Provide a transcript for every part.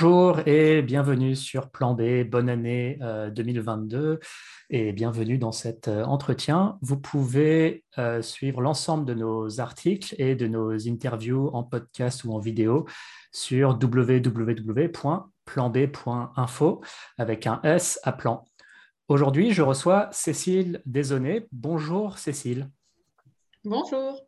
Bonjour et bienvenue sur Plan B, bonne année 2022 euh, et bienvenue dans cet euh, entretien. Vous pouvez euh, suivre l'ensemble de nos articles et de nos interviews en podcast ou en vidéo sur www.planb.info avec un S à plan. Aujourd'hui, je reçois Cécile Desonnet. Bonjour Cécile. Bonjour.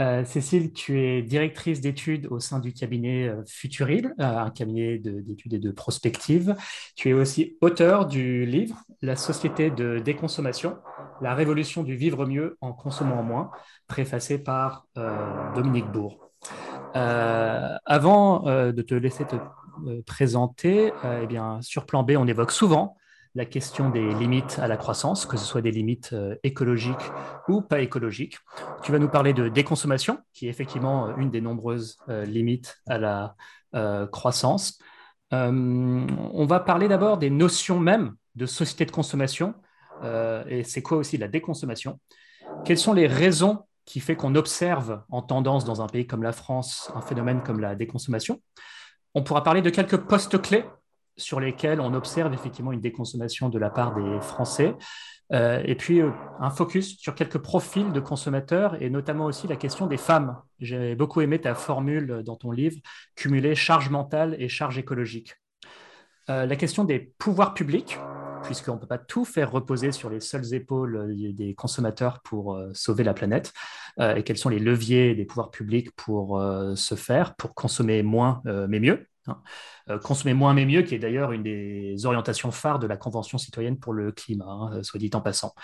Euh, Cécile, tu es directrice d'études au sein du cabinet euh, Futurible, euh, un cabinet d'études et de prospective. Tu es aussi auteur du livre La société de déconsommation, la révolution du vivre mieux en consommant moins, préfacé par Dominique Bourg. avant de te laisser te présenter, eh bien, sur plan B, on évoque souvent la question des limites à la croissance, que ce soit des limites euh, écologiques ou pas écologiques. Tu vas nous parler de déconsommation, qui est effectivement euh, une des nombreuses euh, limites à la croissance. on va parler d'abord des notions même de société de consommation, et c'est quoi aussi la déconsommation. Quelles sont les raisons qui font qu'on observe en tendance dans un pays comme la France un phénomène comme la déconsommation? On pourra parler de quelques postes clés sur lesquels on observe effectivement une déconsommation de la part des Français. Euh, et puis euh, un focus sur quelques profils de consommateurs et notamment aussi la question des femmes. J'ai beaucoup aimé ta formule dans ton livre, cumuler charge mentale et charge écologique. Euh, la question des pouvoirs publics, puisqu'on ne peut pas tout faire reposer sur les seules épaules des consommateurs pour sauver la planète, et quels sont les leviers des pouvoirs publics pour se faire, pour consommer moins mais mieux. Hein. Euh, consommer moins mais mieux, qui est d'ailleurs une des orientations phares de la Convention citoyenne pour le climat, hein, soit dit en passant.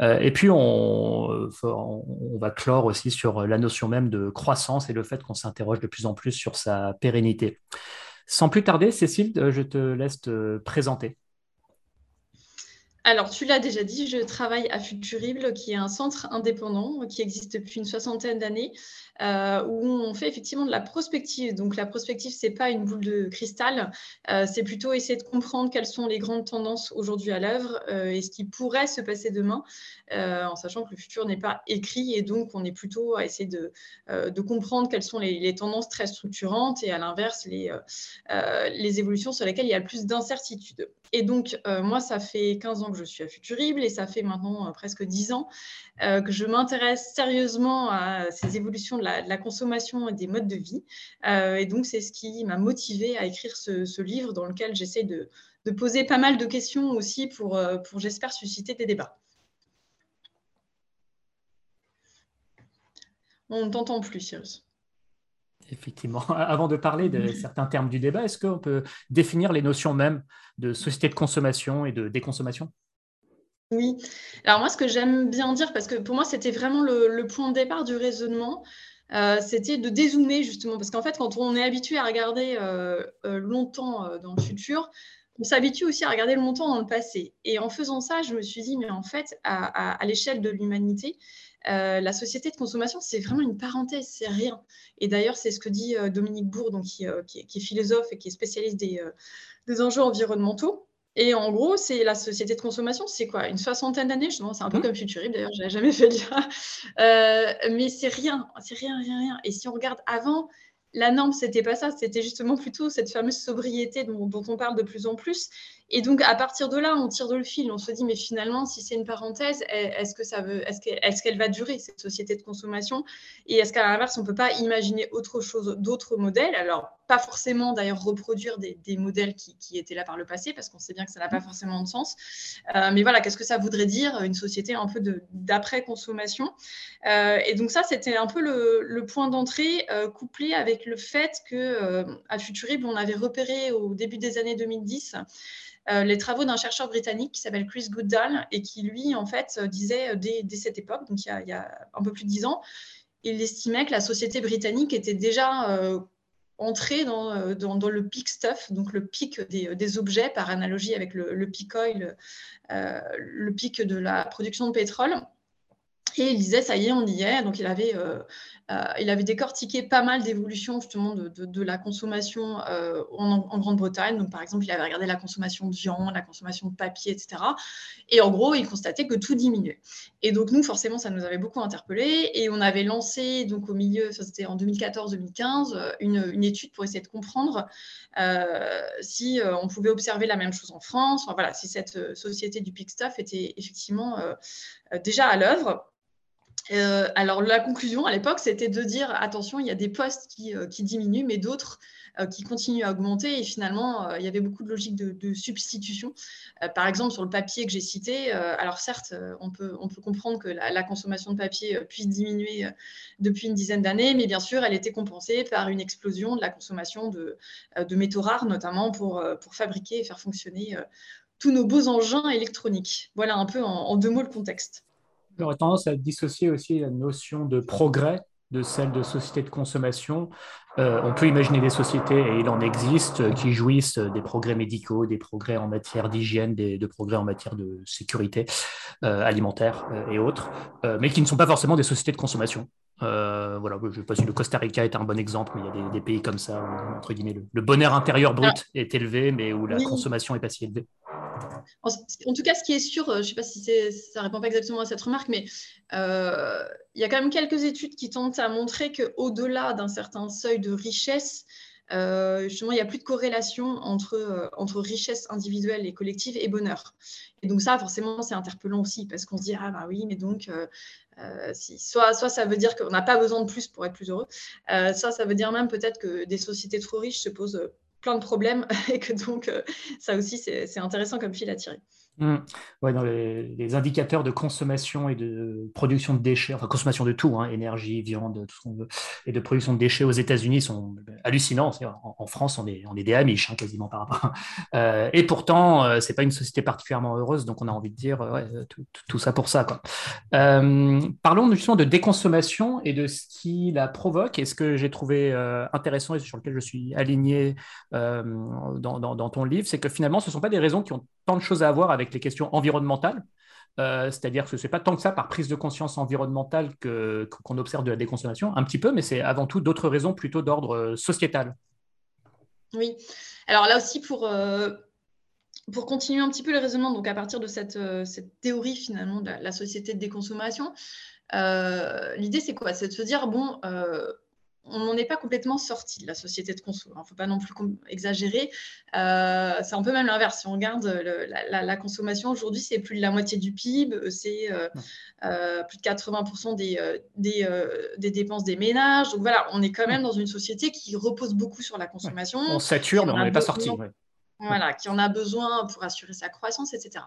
Euh, et puis, on, on, va clore aussi sur la notion même de croissance et le fait qu'on s'interroge de plus en plus sur sa pérennité. Sans plus tarder, Cécile, euh, je te laisse te présenter. Alors, tu l'as déjà dit, je travaille à Futurible, qui est un centre indépendant qui existe depuis une soixantaine d'années, euh, où on fait effectivement de la prospective. Donc, la prospective, ce n'est pas une boule de cristal, euh, c'est plutôt essayer de comprendre quelles sont les grandes tendances aujourd'hui à l'œuvre euh, et ce qui pourrait se passer demain, en sachant que le futur n'est pas écrit et donc on est plutôt à essayer de, comprendre quelles sont les, tendances très structurantes et à l'inverse, les, évolutions sur lesquelles il y a le plus d'incertitudes. Et donc, moi, ça fait 15 ans je suis à Futurible et ça fait maintenant presque dix ans que je m'intéresse sérieusement à ces évolutions de la, consommation et des modes de vie. Euh, et donc, c'est ce qui m'a motivée à écrire ce, livre dans lequel j'essaie de, poser pas mal de questions aussi pour, pour j'espère, susciter des débats. On ne t'entend plus, Cyrus. Effectivement. Avant de parler de certains termes du débat, est-ce qu'on peut définir les notions même de société de consommation et de déconsommation? Oui. Alors moi, ce que j'aime bien dire, parce que pour moi, c'était vraiment le, point de départ du raisonnement, euh, c'était de dézoomer justement, parce qu'en fait, quand on est habitué à regarder euh, euh, longtemps dans le futur, on s'habitue aussi à regarder longtemps dans le passé. Et en faisant ça, je me suis dit, mais en fait, à l'échelle de l'humanité, la société de consommation, c'est vraiment une parenthèse, c'est rien. Et d'ailleurs, c'est ce que dit Dominique Bourg, qui, est philosophe et qui est spécialiste des, enjeux environnementaux. Et en gros, c'est la société de consommation, c'est quoi? Une soixantaine d'années Je C'est un peu mmh. comme Futurib, d'ailleurs, je jamais fait dire. mais c'est rien, c'est rien, rien, rien. Et si on regarde avant, la norme, c'était pas ça, c'était justement plutôt cette fameuse sobriété dont, on parle de plus en plus. Et donc, à partir de là, on tire de le fil, on se dit, mais finalement, si c'est une parenthèse, est-ce que ça veut, est-ce qu'elle va durer cette société de consommation? Et est-ce qu'à l'inverse, on ne peut pas imaginer autre chose, d'autres modèles? Alors, pas forcément d'ailleurs reproduire des, modèles qui, étaient là par le passé, parce qu'on sait bien que ça n'a pas forcément de sens. Euh, mais voilà, qu'est-ce que ça voudrait dire une société un peu d'après-consommation? Euh, Et donc ça, c'était un peu le, point d'entrée euh, couplé avec le fait que à Futurible, on avait repéré au début des années 2010 les travaux d'un chercheur britannique qui s'appelle Chris Goodall et qui, lui, en fait, disait dès, cette époque, donc il y, a, il y, a, un peu plus de dix ans, il estimait que la société britannique était déjà entrer euh, dans, le peak stuff, donc le pic des, objets, par analogie avec le, le peak oil, euh, le pic de la production de pétrole. Et il disait, ça y est, on y est. Donc, il avait, euh, euh, il avait décortiqué pas mal d'évolutions justement de, la consommation euh, en, Grande-Bretagne. Donc, par exemple, il avait regardé la consommation de viande, la consommation de papier, etc. Et en gros, il constatait que tout diminuait. Et donc, nous, forcément, ça nous avait beaucoup interpellés. Et on avait lancé, donc au milieu, ça c'était en 2014-2015, une, étude pour essayer de comprendre si on pouvait observer la même chose en France. Enfin, voilà, si cette société du Pick Stuff était effectivement déjà à l'œuvre. Euh, alors la conclusion à l'époque, c'était de dire attention, il y a des postes qui, euh, diminuent, mais d'autres euh, qui continuent à augmenter. Et finalement, il y avait beaucoup de logique de, substitution. par exemple, sur le papier que j'ai cité, alors certes, on peut, comprendre que la, consommation de papier puisse diminuer depuis une dizaine d'années, mais bien sûr, elle était compensée par une explosion de la consommation de, métaux rares, notamment pour fabriquer et faire fonctionner tous nos beaux engins électroniques. Voilà un peu en deux mots le contexte. J'aurais tendance à dissocier aussi la notion de progrès de celle de société de consommation. Euh, on peut imaginer des sociétés, et il en existe, qui jouissent des progrès médicaux, des progrès en matière d'hygiène, des, de progrès en matière de sécurité euh, alimentaire euh, et autres, mais qui ne sont pas forcément des sociétés de consommation. voilà, je ne sais pas si le Costa Rica est un bon exemple, mais il y a des, pays comme ça où, entre guillemets, le, bonheur intérieur brut ah. est élevé, mais où la consommation n'est pas si élevée. En, tout cas, ce qui est sûr, euh, je ne sais pas si ça répond pas exactement à cette remarque, mais euh, il y a quand même quelques études qui tentent à montrer qu'au-delà d'un certain seuil de richesse, euh, justement, il n'y a plus de corrélation entre, entre richesse individuelle et collective et bonheur. Et donc ça, forcément, c'est interpellant aussi, parce qu'on se dit, ah bah oui, mais donc, soit, soit ça veut dire qu'on n'a pas besoin de plus pour être plus heureux, soit ça veut dire même peut-être que des sociétés trop riches se posent plein de problèmes et que donc euh, ça aussi c'est intéressant comme fil à tirer. Mmh. Ouais, dans les, indicateurs de consommation et de production de déchets, enfin consommation de tout, hein, énergie, viande, tout ce qu'on veut, et de production de déchets aux États-Unis sont hallucinants. En, France, on est, on est des Amish hein, quasiment par rapport. Euh, et pourtant, euh, c'est pas une société particulièrement heureuse, donc on a envie de dire ouais, tout, ça pour ça. Quoi. Euh, parlons justement de déconsommation et de ce qui la provoque. Et ce que j'ai trouvé intéressant et sur lequel je suis aligné dans, dans, dans, ton livre, c'est que finalement, ce ne sont pas des raisons qui ont tant de choses à voir avec les questions environnementales. Euh, c'est-à-dire que ce n'est pas tant que ça par prise de conscience environnementale qu'on observe de la déconsommation, un petit peu, mais c'est avant tout d'autres raisons plutôt d'ordre euh, sociétal. Oui. Alors là aussi, pour, euh, pour continuer un petit peu le raisonnement, donc à partir de cette, cette théorie finalement de la, société de déconsommation, l'idée c'est quoi? C'est de se dire, bon, on n'en est pas complètement sorti de la société de conso. Il ne faut pas non plus exagérer. Euh, c'est un peu même l'inverse. Si on regarde la, consommation aujourd'hui, c'est plus de la moitié du PIB, c'est euh, euh, plus de 80% des, des, dépenses des ménages. Donc voilà, on est quand même dans une société qui repose beaucoup sur la consommation. On sature, mais on n'est pas sorti voilà, qui en a besoin pour assurer sa croissance, etc.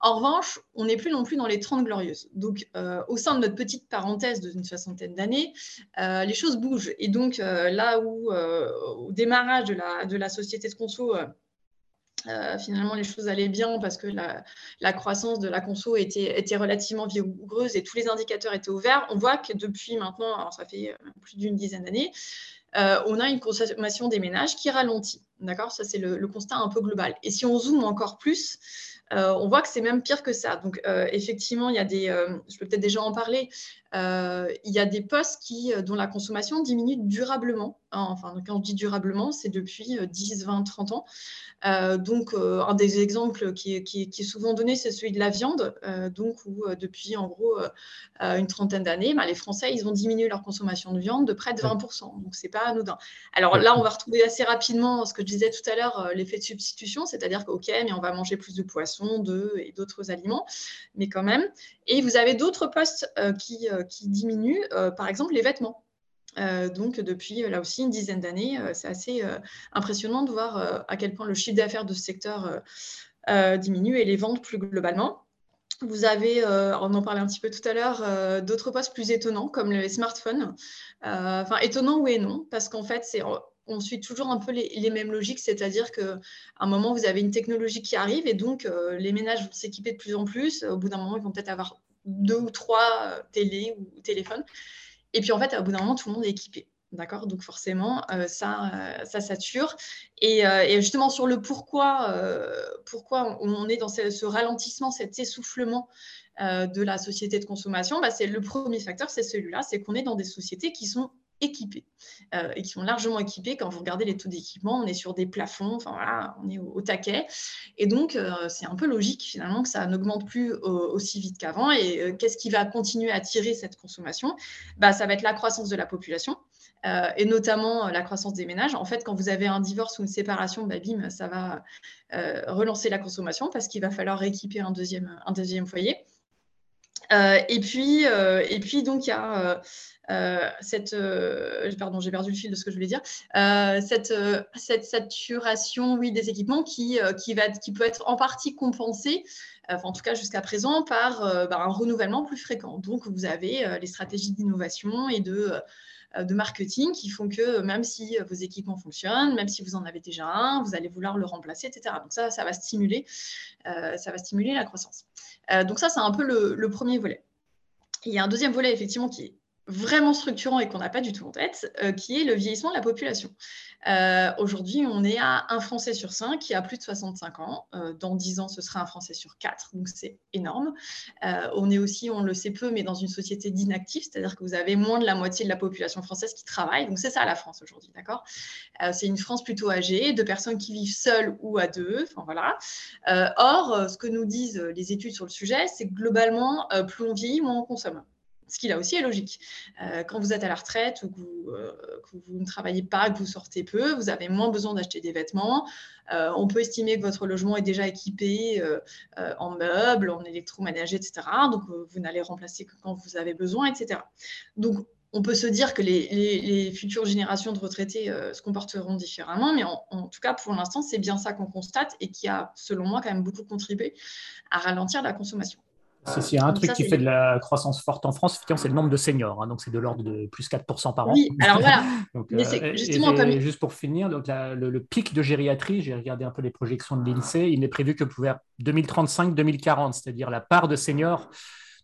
En revanche, on n'est plus non plus dans les 30 glorieuses. Donc, euh, au sein de notre petite parenthèse d'une soixantaine d'années, euh, les choses bougent. Et donc, euh, là où, au démarrage de la, société de conso, finalement, les choses allaient bien parce que la, croissance de la conso était, était, relativement vigoureuse et tous les indicateurs étaient ouverts. On voit que depuis maintenant, ça fait plus d'une dizaine d'années, on a une consommation des ménages qui ralentit. D'accord? Ça, c'est le, constat un peu global. Et si on zoome encore plus, euh, on voit que c'est même pire que ça. Donc, euh, effectivement, il y a des, euh, je peux peut-être déjà en parler, il y a des postes qui, dont la consommation diminue durablement. Hein. enfin, quand je dis durablement, c'est depuis 10, 20, 30 ans. donc, un des exemples qui est, souvent donné, c'est celui de la viande. donc, où depuis, en gros, une trentaine d'années, bah, les Français, ils ont diminué leur consommation de viande de près de 20%. Donc, pas anodin. Alors là, on va retrouver assez rapidement ce que je disais tout à l'heure, l'effet de substitution, c'est-à-dire qu'OK, mais on va manger plus de poissons, d'œufs et d'autres aliments, mais quand même. Et vous avez d'autres postes qui euh, qui diminuent, euh, par exemple les vêtements. Euh, donc depuis là aussi une dizaine d'années, c'est assez impressionnant de voir à quel point le chiffre d'affaires de ce secteur diminue et les ventes plus globalement. Vous avez, on en parlait un petit peu tout à l'heure, d'autres postes plus étonnants comme les smartphones. Enfin, étonnant oui et non, parce qu'en fait, c'est on suit toujours un peu les, mêmes logiques, c'est-à-dire qu'à un moment, vous avez une technologie qui arrive et donc les ménages vont s'équiper de plus en plus. Au bout d'un moment, ils vont peut-être avoir deux ou trois euh, télés ou téléphones. Et puis en fait, au bout d'un moment, tout le monde est équipé. D'accord? Donc forcément, euh, ça, euh, ça sature. Et, justement, sur le pourquoi, pourquoi on est dans ce, ralentissement, cet essoufflement de la société de consommation, bah, c'est le premier facteur, c'est celui-là, c'est qu'on est dans des sociétés qui sont équipés euh, et qui sont largement équipés. Quand vous regardez les taux d'équipement, on est sur des plafonds, enfin voilà, on est au, taquet. Et donc, euh, c'est un peu logique finalement que ça n'augmente plus aussi vite qu'avant. Et euh, qu'est-ce qui va continuer à tirer cette consommation? Bah, Ça va être la croissance de la population. Et notamment la croissance des ménages. En fait, quand vous avez un divorce ou une séparation, bah, bim, ça va relancer la consommation parce qu'il va falloir rééquiper un deuxième, un deuxième foyer. et, puis, et puis, donc, il y a euh, cette, euh, pardon, j'ai perdu le fil de ce que je voulais dire, euh, cette, cette, saturation, oui, des équipements qui, qui, va, qui peut être en partie compensée, en tout cas jusqu'à présent, par bah, un renouvellement plus fréquent. Donc, vous avez les stratégies d'innovation et de de marketing qui font que même si vos équipements fonctionnent, même si vous en avez déjà un, vous allez vouloir le remplacer, etc. Donc ça, ça va stimuler, ça va stimuler la croissance. donc ça, c'est un peu le, premier volet. Il y a un deuxième volet, effectivement, qui est vraiment structurant et qu'on n'a pas du tout en tête, euh, qui est le vieillissement de la population. Euh, aujourd'hui, on est à un Français sur cinq qui a plus de 65 ans. Euh, dans 10 ans, ce sera un Français sur quatre, donc c'est énorme. on est aussi, on le sait peu, mais dans une société d'inactifs, c'est-à-dire que vous avez moins de la moitié de la population française qui travaille. Donc c'est ça la France aujourd'hui, d'accord? C'est une France plutôt âgée, de personnes qui vivent seules ou à deux. Enfin voilà. or, ce que nous disent les études sur le sujet, c'est que globalement, plus on vieillit, moins on consomme ce qui là aussi est logique. Euh, quand vous êtes à la retraite ou euh, que vous, ne travaillez pas, que vous sortez peu, vous avez moins besoin d'acheter des vêtements. Euh, on peut estimer que votre logement est déjà équipé en meubles, en électroménager, etc. Donc, vous n'allez remplacer que quand vous avez besoin, etc. Donc, on peut se dire que les, futures générations de retraités se comporteront différemment, mais en, en tout cas, pour l'instant, c'est bien ça qu'on constate et qui a, selon moi, quand même beaucoup contribué à ralentir la consommation. S'il y a un truc qui fait de la croissance forte en France, c'est le nombre de seniors. Hein, donc, c'est de l'ordre de plus 4% par an. Oui, alors voilà. Euh, justement, comme... Juste pour finir, donc le, pic de gériatrie, j'ai regardé un peu les projections de l'INSEE, il n'est prévu que pour 2035-2040, c'est-à-dire la part de seniors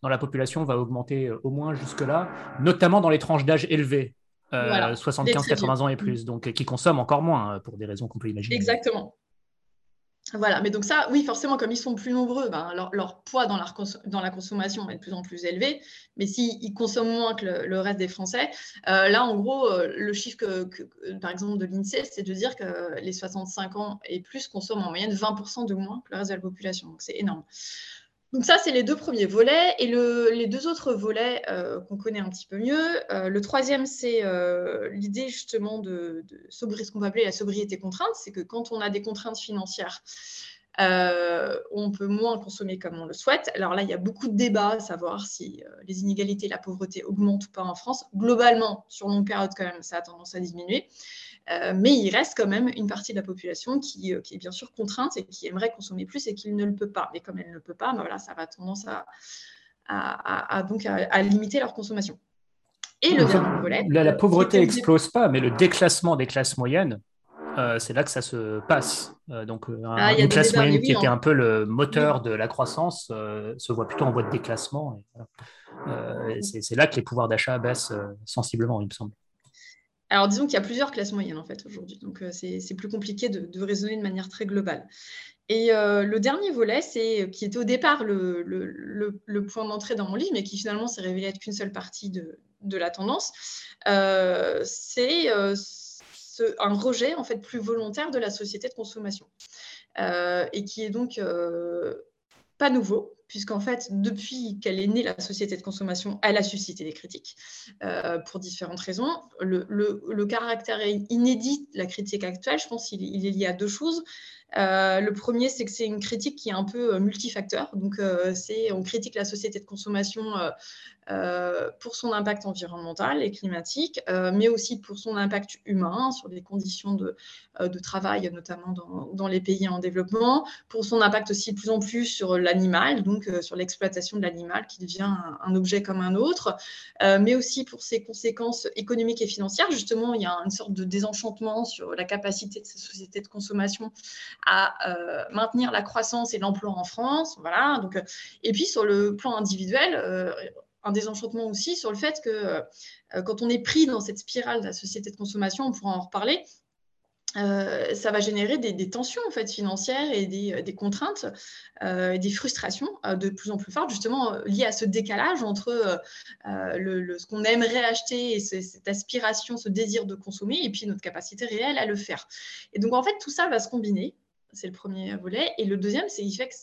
dans la population va augmenter euh, au moins jusque-là, notamment dans les tranches d'âge élevées. 75-80 euh, ans et plus, donc qui consomment encore moins pour des raisons qu'on peut imaginer. Exactement. Voilà, mais donc ça, oui, forcément, comme ils sont plus nombreux, ben, leur, poids dans la, consommation va être de plus en plus élevé. Mais s'ils consomment moins que le, reste des Français, euh, là, en gros, euh, le chiffre, que, par exemple, de l'INSEE, c'est de dire que les 65 ans et plus consomment en moyenne 20% de moins que le reste de la population. Donc, c'est énorme. Donc ça, c'est les deux premiers volets. Et les deux autres volets euh, qu'on connaît un petit peu mieux. Euh, le troisième, c'est euh, l'idée justement de, de ce qu'on va appeler la sobriété contrainte. C'est que quand on a des contraintes financières, on peut moins consommer comme on le souhaite. Alors là, il y a beaucoup de débats à savoir si les inégalités la pauvreté augmentent ou pas en France. Globalement, sur longue période, quand même, ça a tendance à diminuer. Euh, mais il reste quand même une partie de la population qui, euh, est bien sûr contrainte et qui aimerait consommer plus et qui ne le peut pas. Mais comme elle ne le peut pas, ben voilà, ça va tendance à, donc à, limiter leur consommation. Et le dernier volet. La, pauvreté n'explose pas, mais le déclassement des classes moyennes, euh, c'est là que ça se passe. donc, ah, une classe moyenne qui était un peu le moteur de la croissance se voit plutôt en voie de déclassement. c'est là que les pouvoirs d'achat baissent sensiblement, il me semble. Alors, disons qu'il y a plusieurs classes moyennes, en fait, aujourd'hui. Donc, euh, c'est plus compliqué de, raisonner de manière très globale. Et euh, le dernier volet, c'est qui était au départ le, point d'entrée dans mon livre, mais qui finalement s'est révélé être qu'une seule partie de, la tendance, euh, c'est un rejet, en fait, plus volontaire de la société de consommation. et qui est donc pas nouveau, puisqu'en fait, depuis qu'elle est née, la société de consommation, elle a suscité des critiques euh, pour différentes raisons. Le, caractère inédit de la critique actuelle, je pense il est lié à deux choses. Euh, le premier, c'est que c'est une critique qui est un peu euh, multifacteur. Donc, c'est on critique la société de consommation pour son impact environnemental et climatique, euh, mais aussi pour son impact humain sur les conditions de, euh, travail, notamment dans, dans, les pays en développement, pour son impact aussi de plus en plus sur l'animal, donc sur l'exploitation de l'animal qui devient un, objet comme un autre, mais aussi pour ses conséquences économiques et financières. Justement, il y a une sorte de désenchantement sur la capacité de ces sociétés de consommation à maintenir la croissance et l'emploi en France. Voilà. Donc, et puis sur le plan individuel, un désenchantement aussi sur le fait que euh, quand on est pris dans cette spirale de la société de consommation, on pourra en reparler, euh, ça va générer des, tensions en fait, financières et des, euh, contraintes, euh, des frustrations de plus en plus fortes, justement liées à ce décalage entre ce qu'on aimerait acheter et cette aspiration, ce désir de consommer, et puis notre capacité réelle à le faire. Et donc en fait, tout ça va se combiner. C'est le premier volet. Et le deuxième, c'est que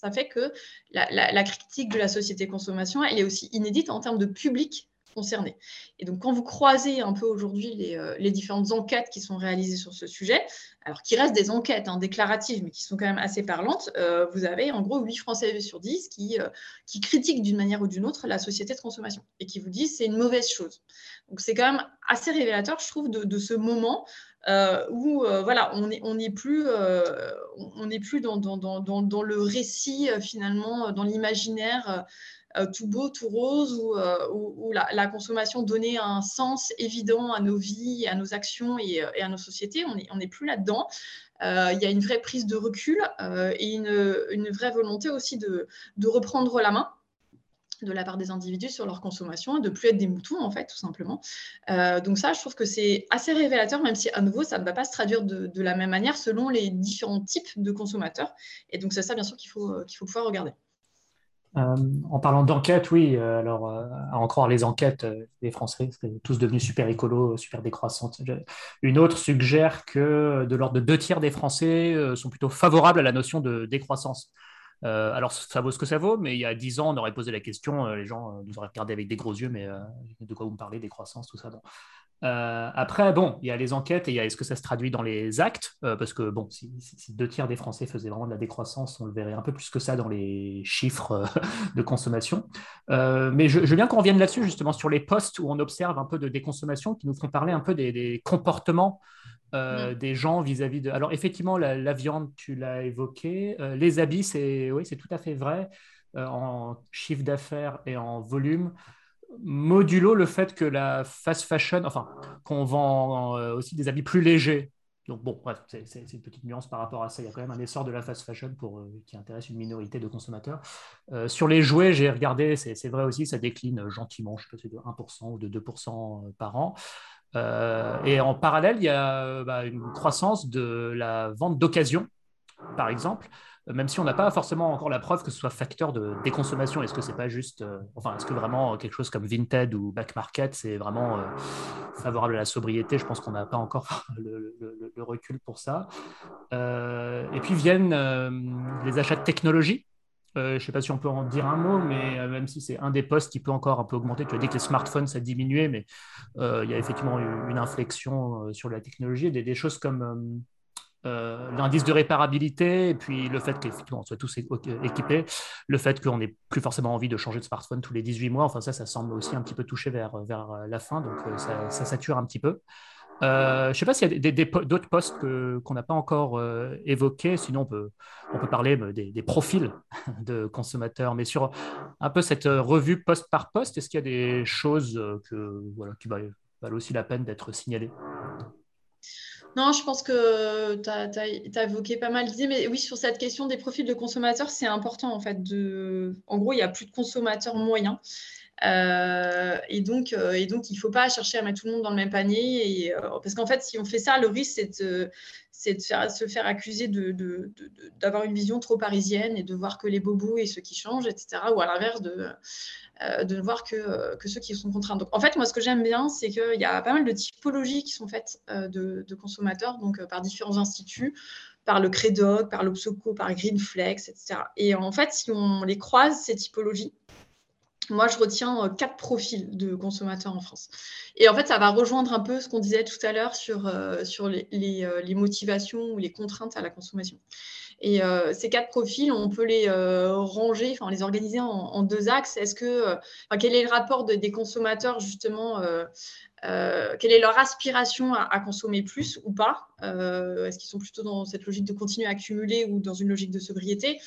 ça fait que la, critique de la société consommation, elle est aussi inédite en termes de public concernés. Et donc, quand vous croisez un peu aujourd'hui les, euh, différentes enquêtes qui sont réalisées sur ce sujet, alors qui restent des enquêtes hein, déclaratives, mais qui sont quand même assez parlantes, euh, vous avez en gros 8 Français sur 10 qui, euh, qui critiquent d'une manière ou d'une autre la société de consommation et qui vous disent c'est une mauvaise chose. Donc, c'est quand même assez révélateur, je trouve, de, ce moment où voilà, on n'est plus, on est plus dans, le récit finalement, dans l'imaginaire tout beau, tout rose, où, euh, la, consommation donnait un sens évident à nos vies, à nos actions et, euh, à nos sociétés. On n'est plus là-dedans. il y a une vraie prise de recul et une, vraie volonté aussi de, reprendre la main de la part des individus sur leur consommation et de plus être des moutons, en fait, tout simplement. donc ça, je trouve que c'est assez révélateur, même si, à nouveau, ça ne va pas se traduire de, la même manière selon les différents types de consommateurs. Et donc, c'est ça, bien sûr, qu'il faut, qu'il faut pouvoir regarder. Euh, en parlant d'enquête, oui, euh, alors euh, à en croire les enquêtes, les Français sont tous devenus super écolos, super décroissantes. Une autre suggère que de l'ordre de deux tiers des Français sont plutôt favorables à la notion de décroissance. Alors, ça vaut ce que ça vaut, mais il y a dix ans, on aurait posé la question, les gens nous auraient regardé avec des gros yeux, mais de quoi vous me parlez, décroissance, tout ça. Euh, après, bon, il y a les enquêtes et il y a est-ce que ça se traduit dans les actes? Euh, Parce que, bon, si, deux tiers des Français faisaient vraiment de la décroissance, on le verrait un peu plus que ça dans les chiffres euh, de consommation. mais je, veux bien qu'on revienne là-dessus, justement, sur les postes où on observe un peu de déconsommation, qui nous font parler un peu des, comportements mmh. des gens vis-à-vis de. Alors, effectivement, la, viande, tu l'as évoqué. les habits, c'est oui, tout à fait vrai. en chiffre d'affaires et en volume, modulo le fait que la fast fashion, enfin, qu'on vend euh, aussi des habits plus légers. Donc bon, bref, c'est une petite nuance par rapport à ça. Il y a quand même un essor de la fast fashion pour, euh, qui intéresse une minorité de consommateurs. Euh, sur les jouets, j'ai regardé, c'est vrai aussi, ça décline gentiment, je sais pas si c'est de 1% ou de 2% par an. Et en parallèle, il y a bah, une croissance de la vente d'occasion, par exemple, même si on n'a pas forcément encore la preuve que ce soit facteur de déconsommation. Est-ce que c'est pas juste, euh, enfin, est-ce que vraiment quelque chose comme Vinted ou Back Market, c'est vraiment euh, favorable à la sobriété? Je pense qu'on n'a pas encore le, recul pour ça. Euh, et puis viennent les achats de technologie. Je ne sais pas si on peut en dire un mot, mais même si c'est un des postes qui peut encore un peu augmenter, tu as dit que les smartphones, ça a diminué, mais il y a effectivement une inflexion sur la technologie, des, choses comme euh, l'indice de réparabilité et puis le fait qu'effectivement on soit tous équipés, le fait qu'on n'ait plus forcément envie de changer de smartphone tous les 18 mois, enfin ça, ça semble aussi un petit peu touché vers, la fin, donc euh, ça, sature un petit peu. Euh, je ne sais pas s'il y a d'autres postes qu'on n'a pas encore évoqués, sinon on peut, on peut parler des, profils de consommateurs, mais sur un peu cette revue poste par poste, est-ce qu'il y a des choses que, voilà, qui valent aussi la peine d'être signalées? Non, je pense que tu as, évoqué pas mal d'idées, mais oui, sur cette question des profils de consommateurs, c'est important en fait. De... En gros, il n'y a plus de consommateurs moyens. Euh, et, donc, euh, et donc, il ne faut pas chercher à mettre tout le monde dans le même panier. Euh, parce qu'en fait, si on fait ça, le risque, c'est de, se faire accuser d'avoir une vision trop parisienne et de voir que les bobos et ceux qui changent, etc. Ou à l'inverse, de, ne voir que, ceux qui sont contraints. Donc, en fait, moi, ce que j'aime bien, c'est qu'il y a pas mal de typologies qui sont faites de, consommateurs, donc par différents instituts par le Credoc, par l'Obsoco, par Greenflex, etc. Et en fait, si on les croise, ces typologies, moi, je retiens euh, quatre profils de consommateurs en France. Et en fait, ça va rejoindre un peu ce qu'on disait tout à l'heure sur, euh, sur euh, les, motivations ou les contraintes à la consommation. Et ces quatre profils, on peut les ranger, enfin les organiser en, deux axes. Est-ce que, quel est le rapport des consommateurs justement quelle est leur aspiration à, à consommer plus ou pas Est-ce qu'ils sont plutôt dans cette logique de continuer à accumuler ou dans une logique de sobriété?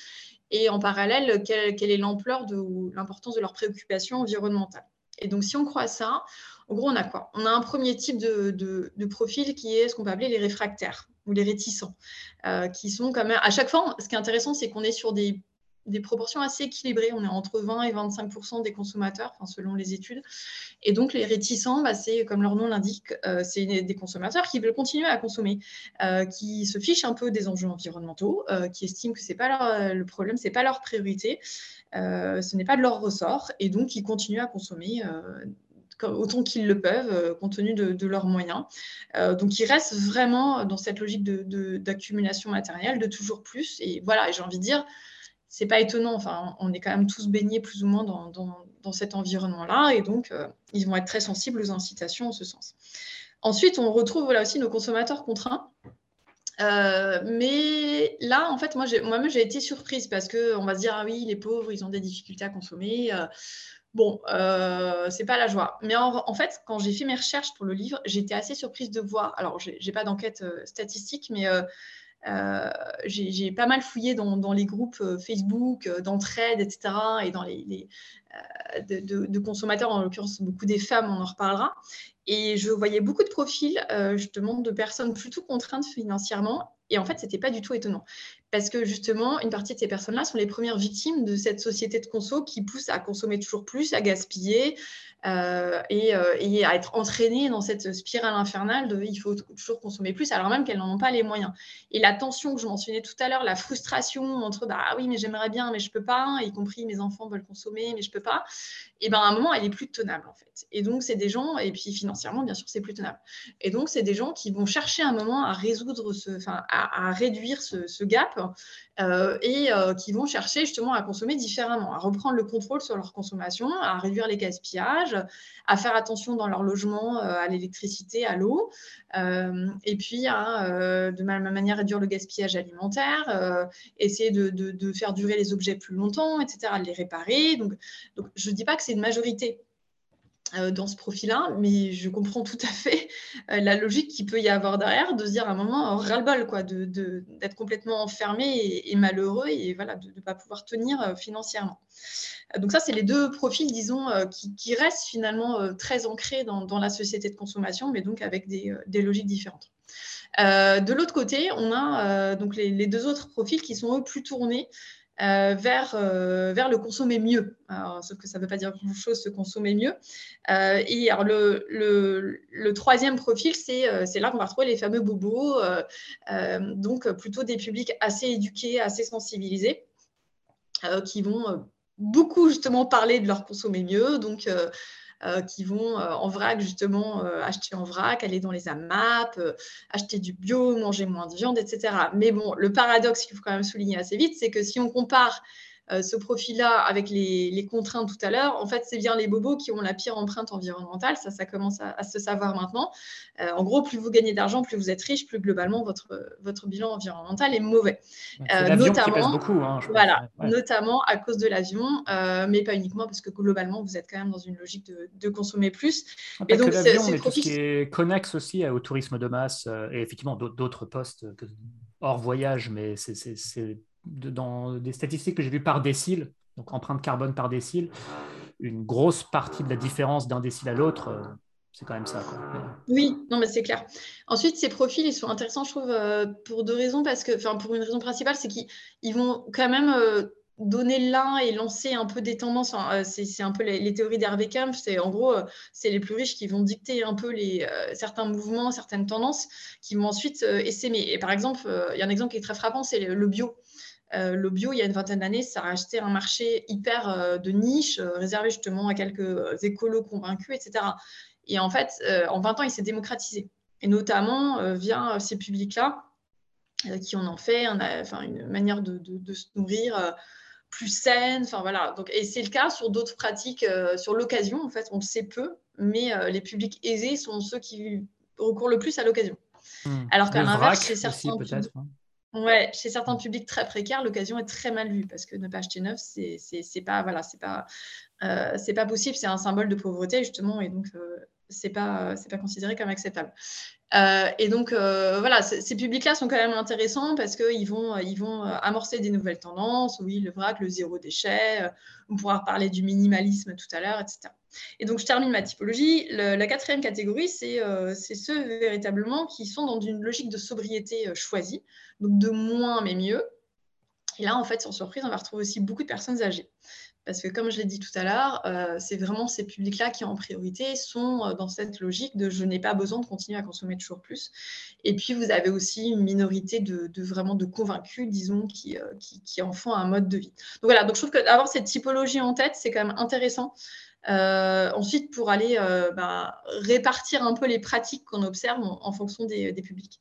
Et en parallèle, quelle, est l'ampleur ou l'importance de leurs préoccupations environnementales. Et donc, si on croit ça, en gros, on a quoi? On a un premier type de, profil qui est ce qu'on peut appeler les réfractaires ou les réticents, euh, qui sont quand même. À chaque fois, ce qui est intéressant, c'est qu'on est sur des des proportions assez équilibrées. On est entre 20 et 25 des consommateurs, selon les études. Et donc, les réticents, bah, c'est, comme leur nom l'indique, euh, c'est des consommateurs qui veulent continuer à consommer, euh, qui se fichent un peu des enjeux environnementaux, euh, qui estiment que c'est pas leur, le problème, c'est pas leur priorité, ce n'est pas de leur ressort, et donc qui continuent à consommer autant qu'ils le peuvent, compte tenu de, leurs moyens. donc, ils restent vraiment dans cette logique d'accumulation matérielle, de toujours plus. Et voilà, j'ai envie de dire, c'est pas étonnant. Enfin, on est quand même tous baignés plus ou moins dans, cet environnement-là, et donc euh, ils vont être très sensibles aux incitations en ce sens. Ensuite, on retrouve là aussi nos consommateurs contraints. Euh, mais là, en fait, moi, moi-même, j'ai été surprise parce qu'on va se dire, ah oui, les pauvres, ils ont des difficultés à consommer. Euh, bon, c'est pas la joie. Mais en, fait, quand j'ai fait mes recherches pour le livre, j'étais assez surprise de voir. Alors, j'ai pas d'enquête statistique, mais euh, j'ai pas mal fouillé dans, les groupes euh, Facebook, euh, d'entraide, etc., et dans les, de, consommateurs, en l'occurrence beaucoup des femmes, on en reparlera. Et je voyais beaucoup de profils, justement, de personnes plutôt contraintes financièrement. Et en fait, ce n'était pas du tout étonnant. Parce que justement, une partie de ces personnes-là sont les premières victimes de cette société de conso qui pousse à consommer toujours plus, à gaspiller, euh, euh, et, à être entraînées dans cette spirale infernale de il faut toujours consommer plus, alors même qu'elles n'en ont pas les moyens. Et la tension que je mentionnais tout à l'heure, la frustration entre bah oui, mais j'aimerais bien, mais je peux pas, y compris mes enfants veulent consommer, mais je peux pas, et ben à un moment, elle est plus tenable en fait. Et donc, c'est des gens, et puis financièrement, bien sûr, c'est plus tenable. Et donc, c'est des gens qui vont chercher un moment à résoudre ce, enfin, à, réduire ce, gap euh, et qui vont chercher justement à consommer différemment, à reprendre le contrôle sur leur consommation, à réduire les gaspillages à faire attention dans leur logement euh, à l'électricité, à l'eau, euh, et puis à, euh, de même manière, réduire le gaspillage alimentaire, essayer de, faire durer les objets plus longtemps, etc., les réparer. Donc, donc je ne dis pas que c'est une majorité euh, dans ce profil-là, mais je comprends tout à fait euh, la logique qu'il peut y avoir derrière, de se dire à un moment, ras-le-bol, quoi, d'être complètement enfermé et, malheureux et voilà, de ne pas pouvoir tenir euh, financièrement. Donc ça, c'est les deux profils, disons, qui, restent finalement très ancrés dans, la société de consommation, mais donc avec des, logiques différentes. de l'autre côté, on a donc les, deux autres profils qui sont eux plus tournés euh, vers, euh, vers le consommer mieux. sauf que ça ne veut pas dire grand-chose, se consommer mieux. Euh, et alors, le, le, troisième profil, c'est là qu'on va retrouver les fameux bobos, donc plutôt des publics assez éduqués, assez sensibilisés, qui vont beaucoup justement parler de leur consommer mieux. Donc, euh, qui vont euh, en vrac, justement, euh, acheter en vrac, aller dans les AMAP, acheter du bio, manger moins de viande, etc. Mais bon, le paradoxe qu'il faut quand même souligner assez vite, c'est que si on compare ce profil-là avec les, contraintes tout à l'heure, en fait, c'est bien les bobos qui ont la pire empreinte environnementale. Ça, ça commence à, se savoir maintenant. Euh, en gros, plus vous gagnez d'argent, plus vous êtes riche, plus globalement votre, votre bilan environnemental est mauvais. Euh, notamment, beaucoup, hein, voilà, notamment à cause de l'avion, mais pas uniquement parce que globalement, vous êtes quand même dans une logique de, consommer plus. et donc, l'avion, mais tout ce qui est connexe aussi au tourisme de masse et effectivement d'autres postes hors voyage, mais c'est dans des statistiques que j'ai vues par décile, donc empreinte carbone par décile, une grosse partie de la différence d'un décile à l'autre, euh, c'est quand même ça. Oui, non, mais c'est clair. Ensuite, ces profils, ils sont intéressants, je trouve, euh, pour deux raisons, parce que, enfin, pour une raison principale, c'est qu'ils vont quand même euh, donner l'un et lancer un peu des tendances. c'est un peu les, théories d'Hervé Kempf. C'est en gros, c'est les plus riches qui vont dicter un peu les, certains mouvements, certaines tendances, qui vont ensuite essaimer. Et par exemple, il y a un exemple qui est très frappant, c'est le bio. Euh, le bio, il y a une vingtaine d'années, ça a acheté un marché hyper euh, de niche, euh, réservé justement à quelques écolos convaincus, etc. Et en fait, en 20 ans, il s'est démocratisé. Et notamment via ces publics-là, qui en ont fait une manière de, se nourrir plus saine. Enfin, voilà. Donc, et c'est le cas sur d'autres pratiques, sur l'occasion, en fait, on le sait peu, mais les publics aisés sont ceux qui recourent le plus à l'occasion. Hmm. Alors qu'à l'inverse, chez certains. Ouais, chez certains publics très précaires, l'occasion est très mal vue parce que ne pas acheter neuf, c'est pas c'est pas euh, c'est pas possible, c'est un symbole de pauvreté justement et donc euh, c'est pas c'est pas considéré comme acceptable. Euh, et donc voilà, ces publics-là sont quand même intéressants parce qu'ils vont ils vont amorcer des nouvelles tendances. Oui, le vrac, le zéro déchet. on pourra parler du minimalisme tout à l'heure, etc. Et donc, je termine ma typologie. la quatrième catégorie, c'est ceux véritablement qui sont dans une logique de sobriété choisie donc de moins mais mieux. Et là, en fait, sans surprise, on va retrouver aussi beaucoup de personnes âgées. Parce que comme je l'ai dit tout à l'heure, euh, c'est vraiment ces publics-là qui en priorité sont euh, dans cette logique de je n'ai pas besoin de continuer à consommer toujours plus. Et puis vous avez aussi une minorité de, vraiment de convaincus, disons, qui, euh, qui, qui, en font un mode de vie. Donc voilà, donc je trouve qu'avoir cette typologie en tête, c'est quand même intéressant. ensuite, pour aller bah, répartir un peu les pratiques qu'on observe en, fonction des, publics.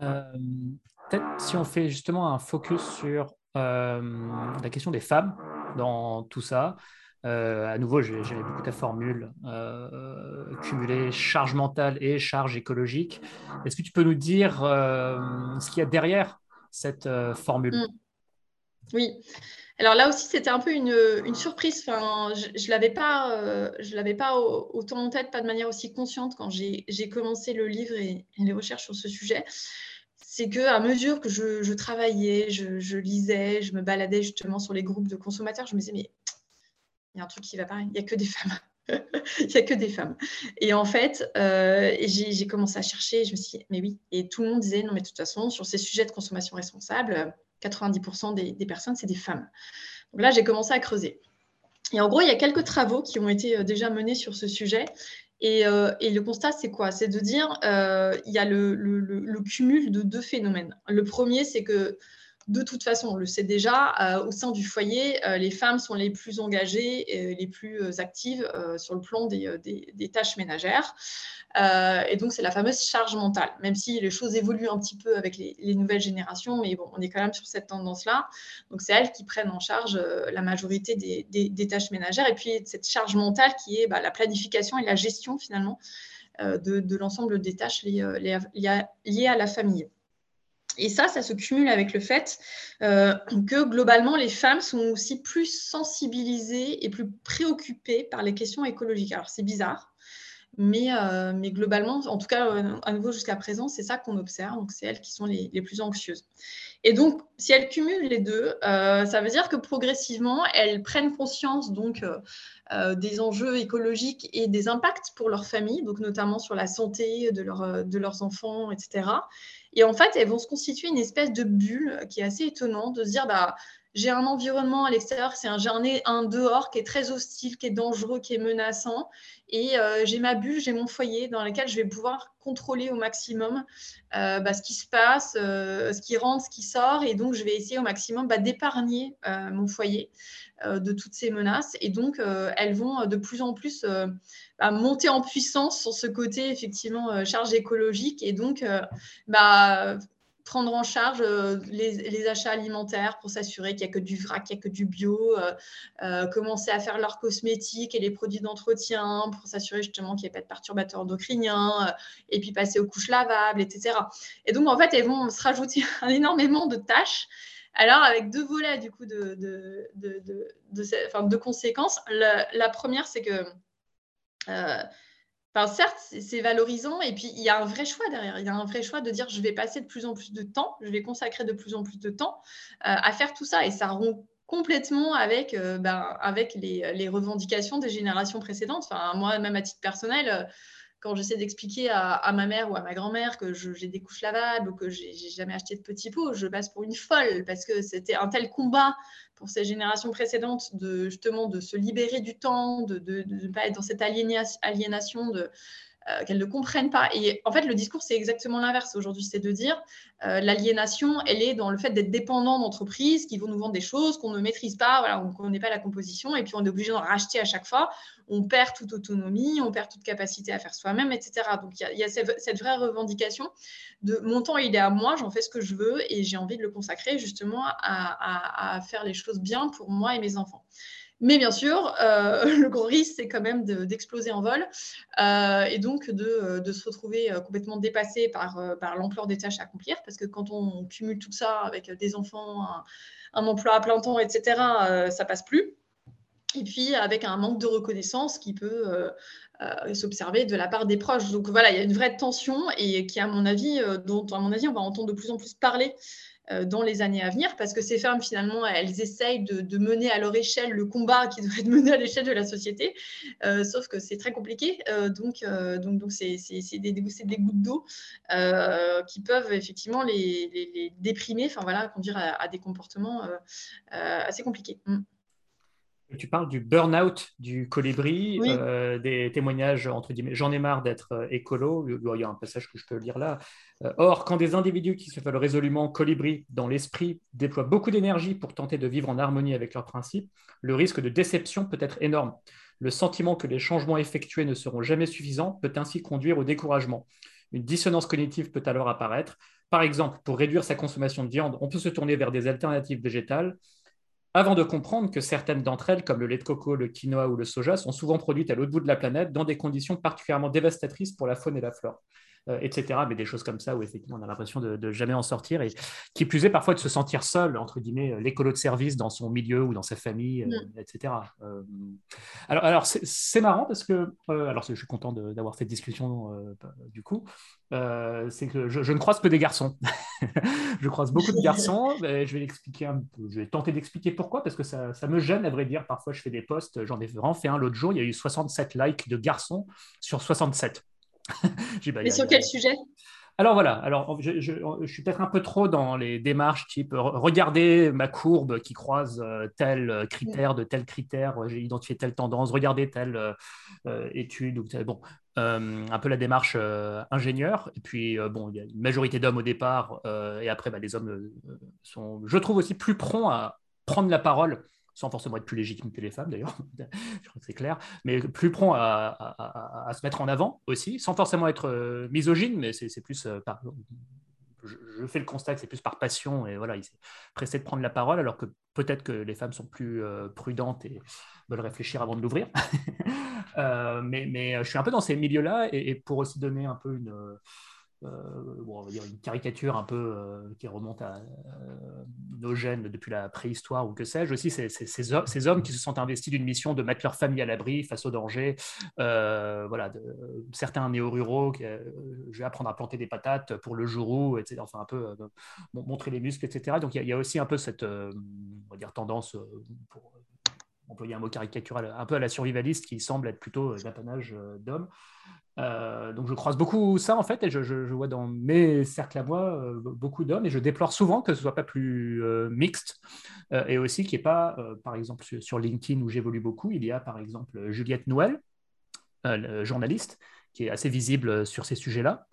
Peut-être si on fait justement un focus sur la question des femmes dans tout ça. Euh, à nouveau, j'ai beaucoup ta formule, euh, cumuler charge mentale et charge écologique. Est-ce que tu peux nous dire ce qu'il y a derrière cette formule? Mm. Oui. Alors là aussi, c'était un peu une, une surprise. Enfin, je ne l'avais pas, je l'avais pas autant en tête, pas de manière aussi consciente quand j'ai commencé le livre et, les recherches sur ce sujet c'est que à mesure que je, travaillais, je, lisais, je me baladais justement sur les groupes de consommateurs, je me disais, mais il y a un truc qui va pas, il n'y a que des femmes. il n'y a que des femmes. Et en fait, euh, j'ai commencé à chercher, je me suis dit, mais oui. Et tout le monde disait, non, mais de toute façon, sur ces sujets de consommation responsable, 90% des, personnes, c'est des femmes. Donc là, j'ai commencé à creuser. Et en gros, il y a quelques travaux qui ont été euh, déjà menés sur ce sujet. Euh, et, le constat, c'est quoi? C'est de dire, euh, il y a le, cumul de deux phénomènes. Le premier, c'est que de toute façon, on le sait déjà, euh, au sein du foyer, les femmes sont les plus engagées et les plus actives sur le plan des tâches ménagères. Euh, et donc, c'est la fameuse charge mentale, même si les choses évoluent un petit peu avec les, nouvelles générations, mais bon, on est quand même sur cette tendance-là. Donc, c'est elles qui prennent en charge euh, la majorité des, tâches ménagères. Et puis, cette charge mentale qui est bah, la planification et la gestion, finalement, euh, de, l'ensemble des tâches liées, à la famille. Et ça, ça se cumule avec le fait que globalement, les femmes sont aussi plus sensibilisées et plus préoccupées par les questions écologiques. Alors, c'est bizarre, mais, euh, mais, globalement, en tout cas, euh, à nouveau jusqu'à présent, c'est ça qu'on observe. Donc, c'est elles qui sont les, les, plus anxieuses. Et donc, si elles cumulent les deux, euh, ça veut dire que progressivement, elles prennent conscience donc des enjeux écologiques et des impacts pour leur famille, donc notamment sur la santé de, leur, de leurs enfants, etc. Et en fait, elles vont se constituer une espèce de bulle qui est assez étonnante de se dire, bah, j'ai un environnement à l'extérieur, c'est un, un dehors qui est très hostile, qui est dangereux, qui est menaçant. Et euh, j'ai ma bulle, j'ai mon foyer dans lequel je vais pouvoir contrôler au maximum euh, bah, ce qui se passe, euh, ce qui rentre, ce qui sort. Et donc, je vais essayer au maximum bah, d'épargner mon foyer de toutes ces menaces. Et donc, elles vont de plus en plus bah, monter en puissance sur ce côté, effectivement, charge écologique. Et donc, prendre en charge euh, les, achats alimentaires pour s'assurer qu'il n'y a que du vrac, qu'il n'y a que du bio, euh, euh, commencer à faire leurs cosmétiques et les produits d'entretien pour s'assurer justement qu'il n'y ait pas de perturbateurs endocriniens, et puis passer aux couches lavables, etc. Et donc, en fait, elles vont se rajouter un énormément de tâches. Alors, avec deux volets, du coup, de, de, de, conséquences. La, première, c'est que certes, c'est valorisant et puis il y a un vrai choix derrière. Il y a un vrai choix de dire je vais passer de plus en plus de temps, je vais consacrer de plus en plus de temps euh, à faire tout ça et ça rompt complètement avec, euh, ben, les, revendications des générations précédentes. Moi, même à titre personnel, euh, quand j'essaie d'expliquer à, ma mère ou à ma grand-mère que j'ai des couches lavables ou que j'ai jamais acheté de petits pots, je passe pour une folle parce que c'était un tel combat pour ces générations précédentes de justement de se libérer du temps, de ne pas être dans cette aliénation, de, euh, qu'elles ne comprennent pas. Et en fait, le discours, c'est exactement l'inverse aujourd'hui, c'est de dire euh, l'aliénation, elle est dans le fait d'être dépendant d'entreprises qui vont nous vendre des choses qu'on ne maîtrise pas, on ne connaît pas la composition, et puis on est obligé d'en racheter à chaque fois. On perd toute autonomie, on perd toute capacité à faire soi-même, etc. Donc il y, a, cette, vraie revendication de mon temps, il est à moi, j'en fais ce que je veux, et j'ai envie de le consacrer justement à faire les choses bien pour moi et mes enfants. Mais bien sûr, euh, le gros risque, c'est quand même d'exploser en vol euh, et donc de, de, se retrouver euh, complètement dépassé par, par l'ampleur des tâches à accomplir. Parce que quand on cumule tout ça avec des enfants, un, emploi à plein temps, etc., ça passe plus. Et puis avec un manque de reconnaissance qui peut s'observer de la part des proches. Donc voilà, il y a une vraie tension et qui, à mon avis, dont à mon avis, on va entendre de plus en plus parler dans les années à venir, parce que ces femmes, finalement, elles essayent de, mener à leur échelle le combat qui devrait être mené à l'échelle de la société, sauf que c'est très compliqué. donc, donc, donc c'est des, des, gouttes d'eau qui peuvent effectivement les, déprimer, enfin voilà, conduire à, des comportements assez compliqués. Mm. Tu parles du burn-out du colibri, euh, des témoignages entre guillemets. J'en ai marre d'être euh, écolo. Il y a un passage que je peux lire là. Euh, or, quand des individus qui se veulent résolument colibri dans l'esprit déploient beaucoup d'énergie pour tenter de vivre en harmonie avec leurs principes, le risque de déception peut être énorme. Le sentiment que les changements effectués ne seront jamais suffisants peut ainsi conduire au découragement. Une dissonance cognitive peut alors apparaître. Par exemple, pour réduire sa consommation de viande, on peut se tourner vers des alternatives végétales avant de comprendre que certaines d'entre elles, comme le lait de coco, le quinoa ou le soja, sont souvent produites à l'autre bout de la planète dans des conditions particulièrement dévastatrices pour la faune et la flore. Euh, etc. Mais des choses comme ça où effectivement on a l'impression de, jamais en sortir et qui plus est parfois de se sentir seul, entre guillemets, euh, l'écolo de service dans son milieu ou dans sa famille, euh, mm. etc. alors, alors c'est marrant parce que, alors je suis content d'avoir cette discussion du coup, c'est que je, ne croise que des garçons. je croise beaucoup de garçons. je vais l'expliquer un peu. Je vais tenter d'expliquer pourquoi parce que ça, ça, me gêne à vrai dire. Parfois je fais des posts, j'en ai vraiment fait un l'autre jour. Il y a eu 67 likes de garçons sur 67. Bah, Mais sur quel sujet? Alors voilà, alors je, suis peut-être un peu trop dans les démarches type regardez ma courbe qui croise euh, tel critère de tel critère, j'ai identifié telle tendance, regardez telle euh, étude ou bon, euh, un peu la démarche ingénieur. Et puis bon, il y a une majorité d'hommes au départ et après bah, les hommes sont, je trouve aussi plus prompts à prendre la parole sans forcément être plus légitime que les femmes d'ailleurs, je crois que c'est clair, mais plus prompt à, se mettre en avant aussi, sans forcément être euh, misogyne, mais c'est plus euh, par, je, fais le constat que c'est plus par passion et voilà, il s'est pressé de prendre la parole, alors que peut-être que les femmes sont plus euh, prudentes et veulent réfléchir avant de l'ouvrir. mais, je suis un peu dans ces milieux-là et, pour aussi donner un peu une bon, on va dire une caricature un peu euh, qui remonte à euh, nos gènes depuis la préhistoire ou que sais-je aussi, c'est ces hommes qui se sont investis d'une mission de mettre leur famille à l'abri face au danger. voilà, de, certains néo-ruraux, je vais apprendre à planter des patates pour le jour où, etc. Enfin, un peu montrer les muscles, etc. Donc il y, y, a aussi un peu cette on va dire, tendance pour employer un mot caricatural, un peu à la survivaliste qui semble être plutôt l'apanage d'hommes. Euh, donc je croise beaucoup ça en fait, et je, vois dans mes cercles à moi euh, beaucoup d'hommes, et je déplore souvent que ce soit pas plus euh, mixte, et aussi qu'il n'y ait pas, par exemple sur, LinkedIn où j'évolue beaucoup, il y a par exemple Juliette Noël, journaliste, qui est assez visible sur ces sujets-là.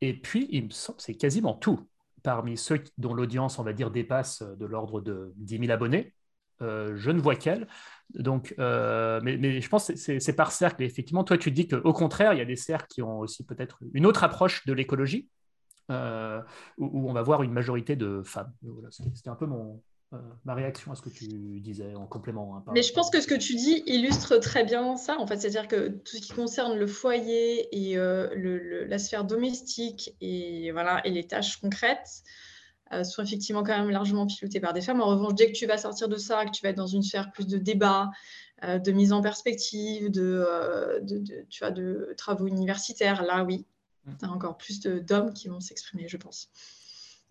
Et puis, il me semble, c'est quasiment tout. Parmi ceux dont l'audience, on va dire, dépasse de l'ordre de 10 000 abonnés, je ne vois qu'elle. Donc, euh, mais, je pense que c'est par cercle. effectivement, toi, tu dis qu'au contraire, il y a des cercles qui ont aussi peut-être une autre approche de l'écologie, euh, où, on va voir une majorité de femmes. C'était un peu mon, euh, ma réaction à ce que tu disais en complément. Hein, mais je pense que ce que tu dis illustre très bien ça. En fait, c'est-à-dire que tout ce qui concerne le foyer et la sphère domestique et voilà et les tâches concrètes. Euh, sont effectivement quand même largement pilotées par des femmes. En revanche, dès que tu vas sortir de ça, que tu vas être dans une sphère plus de débat, euh, de mise en perspective, de, euh, tu vois, de travaux universitaires, là oui, mm. tu as encore plus d'hommes qui vont s'exprimer, je pense.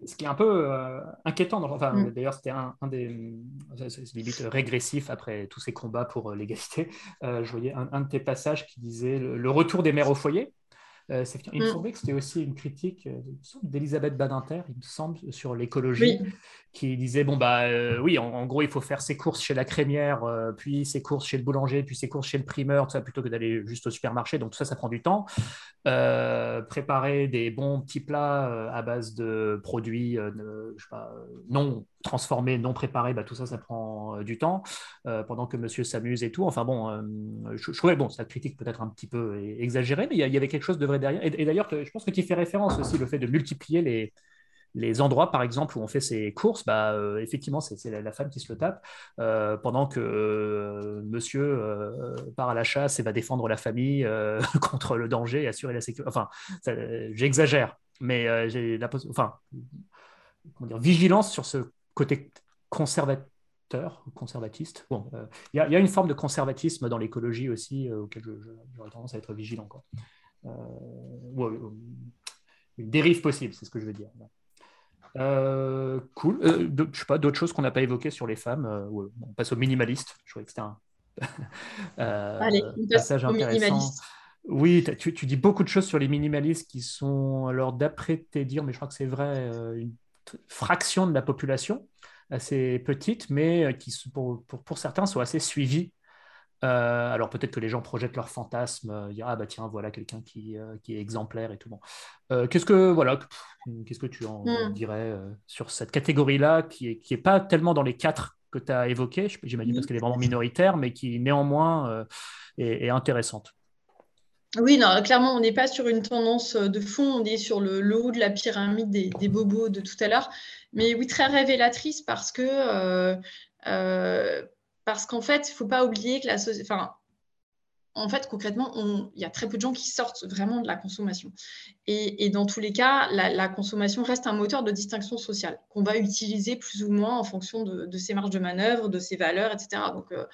Ce qui est un peu inquiétant, enfin, mm. d'ailleurs, c'était un, des limites régressifs après tous ces combats pour l'égalité. je voyais un, de tes passages qui disait le retour des mères au foyer. Euh, il me mm. semblait que c'était aussi une critique euh, d'Elisabeth Badinter, il me semble, sur l'écologie, qui disait bon bah euh, oui, en, gros il faut faire ses courses chez la crémière, puis ses courses chez le boulanger, puis ses courses chez le primeur, tout ça plutôt que d'aller juste au supermarché. Donc tout ça, ça prend du temps. préparer des bons petits plats à base de produits je sais pas, non transformé, non préparé, bah, tout ça, ça prend euh, du temps, euh, pendant que monsieur s'amuse et tout. Enfin bon, euh, je, trouvais, bon, sa critique peut-être un petit peu exagérée, mais il y, avait quelque chose de vrai derrière. Et, d'ailleurs, je pense que tu fais référence aussi, le fait de multiplier les, les endroits, par exemple, où on fait ses courses, bah, effectivement, c'est la, femme qui se le tape, pendant que monsieur part à la chasse et va défendre la famille contre le danger et assurer la sécurité. Enfin, j'exagère, mais j'ai la enfin, comment dire, vigilance sur ce côté conservateur, conservatiste. Bon, euh, il y, a une forme de conservatisme dans l'écologie aussi euh, auquel j'aurais tendance à être vigilant. Quoi. Euh, une dérive possible, c'est ce que je veux dire. cool. Euh, je sais pas, d'autres choses qu'on n'a pas évoquées sur les femmes. on passe au minimaliste. Je croyais que c'était un Allez, passage intéressant. Oui, tu, dis beaucoup de choses sur les minimalistes qui sont, alors d'après tes dires, mais je crois que c'est vrai, une fraction de la population assez petite, mais qui pour, pour, pour certains sont assez suivis euh, alors peut-être que les gens projettent leurs fantasmes, euh, dire ah bah tiens voilà quelqu'un qui, euh, qui, est exemplaire et tout bon. qu'est-ce que voilà qu'est-ce que tu en hmm. dirais sur cette catégorie-là qui est qui est pas tellement dans les quatre que tu as évoqués, j'imagine parce qu'elle est vraiment minoritaire, mais qui néanmoins est, intéressante. Oui, non, clairement, on n'est pas sur une tendance de fond, on est sur le, haut de la pyramide des, bobos de tout à l'heure. Mais oui, très révélatrice parce que parce qu'en fait, il ne faut pas oublier que la société. Enfin, en fait, concrètement, il y a très peu de gens qui sortent vraiment de la consommation. Et, dans tous les cas, la, consommation reste un moteur de distinction sociale qu'on va utiliser plus ou moins en fonction de, ses marges de manœuvre, de ses valeurs, etc. Donc, euh,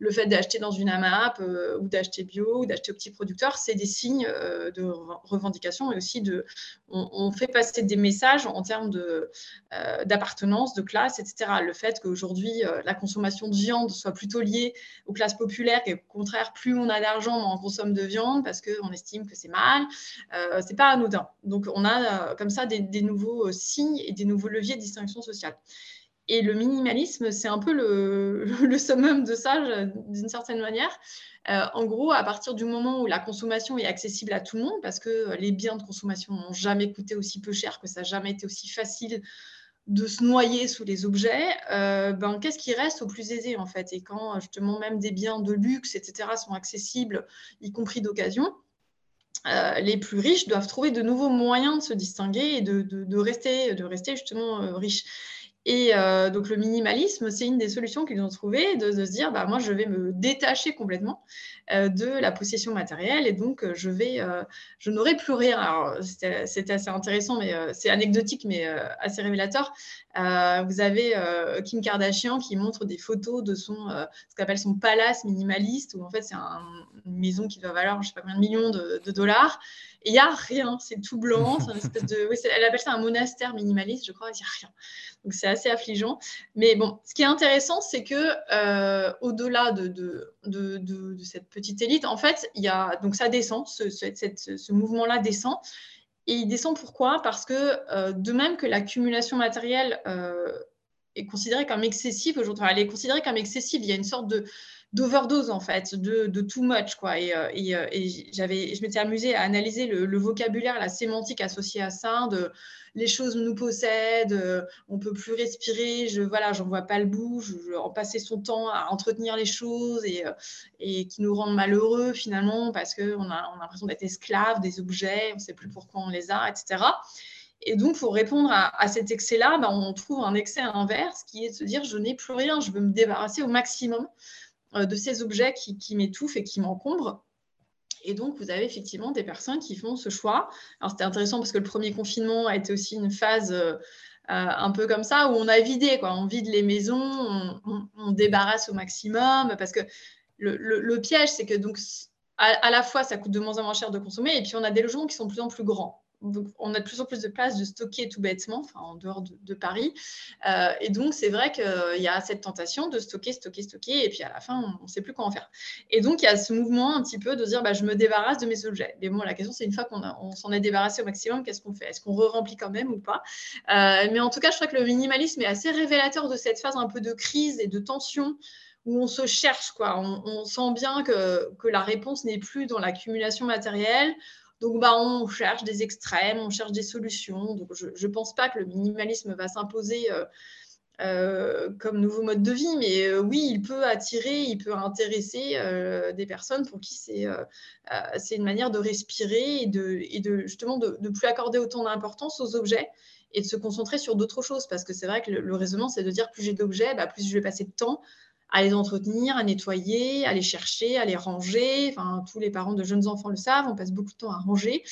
le fait d'acheter dans une AMAP euh, ou d'acheter bio ou d'acheter au petit producteur, c'est des signes euh, de revendication et aussi de. On, fait passer des messages en termes euh, d'appartenance, de classe, etc. Le fait qu'aujourd'hui, la consommation de viande soit plutôt liée aux classes populaires et au contraire, plus on a d'argent, on consomme de viande parce qu'on estime que c'est mal, c'est pas anodin. Donc, on a comme ça des nouveaux signes et des nouveaux leviers de distinction sociale. Et le minimalisme, c'est un peu le, summum de ça, d'une certaine manière. Euh, en gros, à partir du moment où la consommation est accessible à tout le monde, parce que les biens de consommation n'ont jamais coûté aussi peu cher, que ça n'a jamais été aussi facile de se noyer sous les objets, euh, ben, qu'est-ce qui reste au plus aisé en fait? Et quand justement même des biens de luxe, etc., sont accessibles, y compris d'occasion, euh, les plus riches doivent trouver de nouveaux moyens de se distinguer et de, rester, de rester justement riches. Et euh, donc le minimalisme, c'est une des solutions qu'ils ont trouvées, de, se dire, bah, moi, je vais me détacher complètement euh, de la possession matérielle et donc euh, je vais, je n'aurai plus rien. Alors c'était assez intéressant, mais c'est anecdotique, mais assez révélateur. vous avez Kim Kardashian qui montre des photos de son, ce qu'appelle son palace minimaliste, où en fait c'est une maison qui doit valoir, je sais pas combien de millions de dollars. Il n'y a rien, c'est tout blanc. Espèce de... elle appelle ça un monastère minimaliste, je crois, il n'y a rien. Donc c'est assez affligeant. Mais bon, ce qui est intéressant, c'est que euh, au-delà de, de, de, de, cette petite élite, en fait, il y a donc ça descend, ce, ce, ce mouvement-là descend. Et il descend pourquoi? Parce que euh, de même que l'accumulation matérielle euh, est considérée comme excessive aujourd'hui, elle est considérée comme excessive. Il y a une sorte de d'overdose en fait, de, de, too much quoi. Et, euh, euh, j'avais, je m'étais amusée à analyser le, vocabulaire, la sémantique associée à ça, de les choses nous possèdent, euh, on peut plus respirer, je voilà, j'en vois pas le bout, je, je, en passer son temps à entretenir les choses et, qui nous rendent malheureux finalement parce que on a, on a l'impression d'être esclave des objets, on sait plus pourquoi on les a, etc. Et donc, pour répondre à, cet excès-là, ben, on trouve un excès inverse qui est de se dire je n'ai plus rien, je veux me débarrasser au maximum de ces objets qui, m'étouffent et qui m'encombrent. Et donc, vous avez effectivement des personnes qui font ce choix. Alors, c'était intéressant parce que le premier confinement a été aussi une phase euh, euh, un peu comme ça, où on a vidé, quoi. On vide les maisons, on, débarrasse au maximum, parce que le, piège, c'est que donc, à, la fois, ça coûte de moins en moins cher de consommer, et puis on a des logements qui sont de plus en plus grands on a de plus en plus de place de stocker tout bêtement, enfin, en dehors de, Paris. Euh, et donc, c'est vrai qu'il y a cette tentation de stocker, stocker, stocker, et puis à la fin, on ne sait plus quoi en faire. Et donc, il y a ce mouvement un petit peu de dire, bah, je me débarrasse de mes objets. Mais bon, la question, c'est une fois qu'on s'en est débarrassé au maximum, qu'est-ce qu'on fait? Est-ce qu'on re-remplit quand même ou pas? Euh, Mais en tout cas, je crois que le minimalisme est assez révélateur de cette phase un peu de crise et de tension où on se cherche, quoi. On, sent bien que, que la réponse n'est plus dans l'accumulation matérielle, donc, bah, on cherche des extrêmes, on cherche des solutions. Donc, je ne pense pas que le minimalisme va s'imposer euh, euh, comme nouveau mode de vie, mais euh, oui, il peut attirer, il peut intéresser des personnes pour qui c'est une manière de respirer et de, et de justement de ne plus accorder autant d'importance aux objets et de se concentrer sur d'autres choses. Parce que c'est vrai que le, raisonnement, c'est de dire plus j'ai d'objets, bah, plus je vais passer de temps à les entretenir, à nettoyer, à les chercher, à les ranger. Enfin, tous les parents de jeunes enfants le savent, on passe beaucoup de temps à ranger.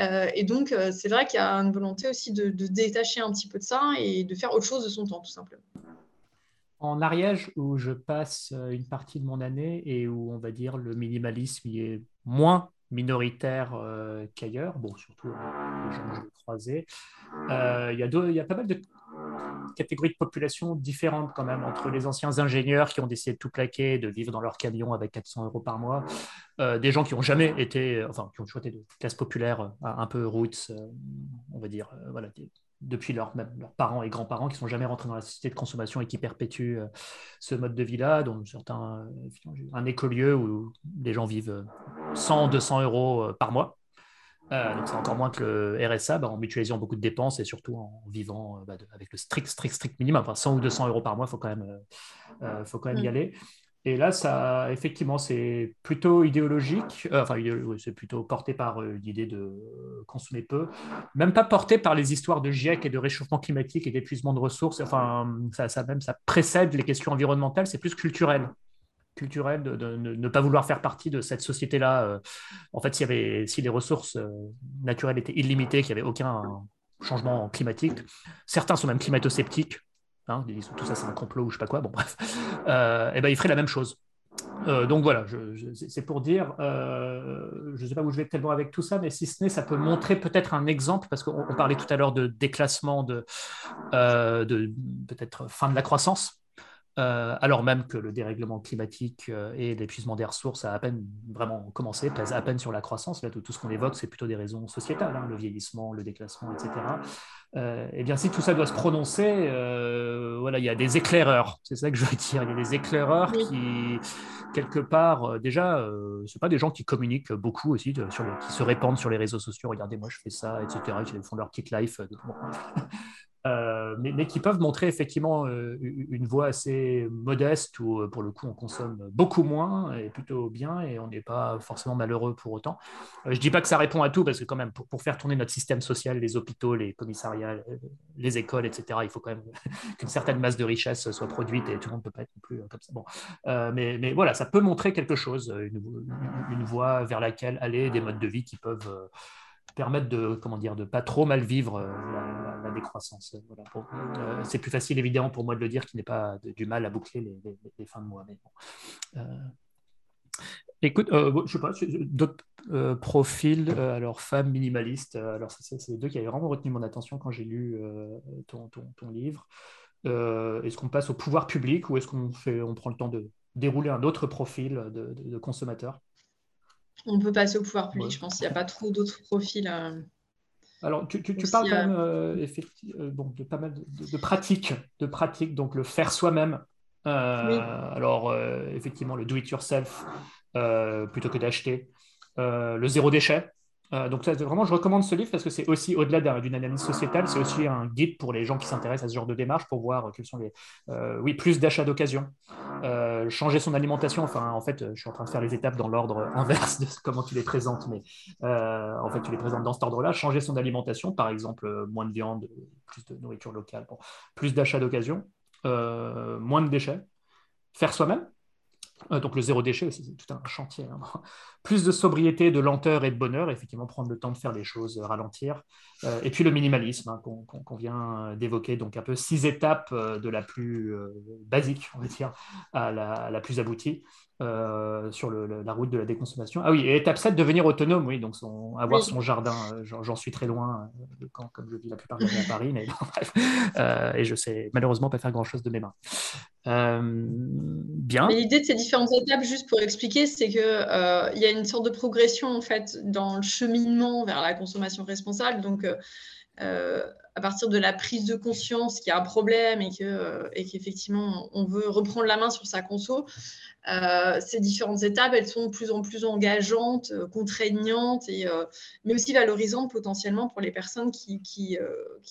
Euh, et donc, euh, c'est vrai qu'il y a une volonté aussi de, détacher un petit peu de ça et de faire autre chose de son temps, tout simplement. En Ariège, où je passe euh, une partie de mon année et où on va dire le minimalisme est moins minoritaire qu'ailleurs. Bon, surtout les gens que je croisés. Il y a pas mal de catégories de population différentes quand même entre les anciens ingénieurs qui ont décidé de tout plaquer, de vivre dans leur camion avec 400 euros par mois, euh, des gens qui n'ont jamais été, enfin, qui ont été de classe populaire, euh, un peu roots, euh, on va dire, voilà, depuis leur, même leurs parents et grands-parents qui sont jamais rentrés dans la société de consommation et qui perpétuent ce mode de vie-là, dont certains, un écolieu où les gens vivent 100, 200 euros par mois. Euh, donc c'est encore moins que le RSA bah, en mutualisant beaucoup de dépenses et surtout en vivant euh, bah, avec le strict, strict, strict minimum. Enfin, 100 ou 200 euros par mois, il faut quand même, euh, faut quand même y mm. aller. Et là, ça, effectivement, c'est plutôt idéologique, enfin, c'est plutôt porté par l'idée de consommer peu, même pas porté par les histoires de GIEC et de réchauffement climatique et d'épuisement de ressources. Enfin, ça, ça, même, ça précède les questions environnementales, c'est plus culturel culturel de, ne pas vouloir faire partie de cette société-là. Euh. en fait, y avait, si les ressources euh, naturelles étaient illimitées, qu'il n'y avait aucun changement climatique, certains sont même climato-sceptiques, hein, ils disent tout ça c'est un complot ou je sais pas quoi, bon bref, euh, et ben, ils feraient la même chose. donc voilà, c'est pour dire, je ne sais pas où je vais tellement avec tout ça, mais si ce n'est, ça peut montrer peut-être un exemple, parce qu'on parlait tout à l'heure de déclassement, de peut-être fin de la croissance. Euh, alors même que le dérèglement climatique euh, et l'épuisement des ressources a à peine vraiment commencé, pèse à peine sur la croissance. Là, tout, ce qu'on évoque, c'est plutôt des raisons sociétales, hein, le vieillissement, le déclassement, etc. Euh, et bien, si tout ça doit se prononcer, euh, voilà, il y a des éclaireurs. C'est ça que je veux dire. Il y a des éclaireurs qui, quelque part, déjà, ce pas des gens qui communiquent beaucoup aussi, sur qui se répandent sur les réseaux sociaux. Regardez, moi, je fais ça, etc. Qui font leur petite life. Euh, mais, qui peuvent montrer effectivement euh, une voie assez modeste où, euh, pour le coup, on consomme beaucoup moins et plutôt bien et on n'est pas forcément malheureux pour autant. je ne dis pas que ça répond à tout parce que quand même, pour, faire tourner notre système social, les hôpitaux, les commissariats, les écoles, etc., il faut quand même qu'une certaine masse de richesse soit produite et tout le monde ne peut pas être non plus comme ça. Bon. mais, voilà, ça peut montrer quelque chose, une, voie vers laquelle aller, des modes de vie qui peuvent permettre de comment dire de pas trop mal vivre euh, la, décroissance. Euh, c'est plus facile évidemment pour moi de le dire qu'il n'est pas du mal à boucler les, fins de mois. Mais bon. Euh, écoute, je sais pas, d'autres profils, alors femmes minimalistes, alors c'est les deux qui avaient vraiment retenu mon attention quand j'ai lu ton, ton, livre. est-ce qu'on passe au pouvoir public ou est-ce qu'on fait, on prend le temps de dérouler un autre profil de consommateur? On peut passer au pouvoir public, je pense. Il n'y a pas trop d'autres profils. Euh, Alors, tu, parles quand même euh, euh, de pas mal de, pratiques, de pratiques, donc le faire soi-même. Alors, effectivement, le do-it-yourself plutôt que d'acheter. le zéro déchet, euh, donc vraiment, je recommande ce livre parce que c'est aussi, au-delà d'une analyse sociétale, c'est aussi un guide pour les gens qui s'intéressent à ce genre de démarche pour voir quels sont les... Euh, oui, plus d'achats d'occasion, euh, changer son alimentation. Enfin, en fait, je suis en train de faire les étapes dans l'ordre inverse de comment tu les présentes, mais en fait, tu les présentes dans cet ordre-là. Changer son alimentation, par exemple, moins de viande, plus de nourriture locale, plus d'achats d'occasion, moins de déchets, faire soi-même. donc le zéro déchet, c'est tout un chantier. Hein plus de sobriété, de lenteur et de bonheur, effectivement prendre le temps de faire les choses, euh, ralentir. Euh, et puis le minimalisme hein, qu'on vient d'évoquer, donc un peu six étapes euh, de la plus basique, on va dire, à la, plus aboutie sur la route de la déconsommation. Ah oui, et étape 7, devenir autonome, oui, donc avoir son jardin, j'en suis très loin, quand, comme je vis la plupart de à Paris, mais bref, et je sais malheureusement pas faire grand-chose de mes mains. bien. L'idée de ces différentes étapes, juste pour expliquer, c'est qu'il il y a une sorte de progression en fait dans le cheminement vers la consommation responsable. Donc, euh, à partir de la prise de conscience qu'il y a un problème et euh, qu'effectivement on veut reprendre la main sur sa conso, euh, ces différentes étapes, elles sont de plus en plus engageantes, euh, contraignantes, euh, mais aussi valorisantes potentiellement pour les personnes qui,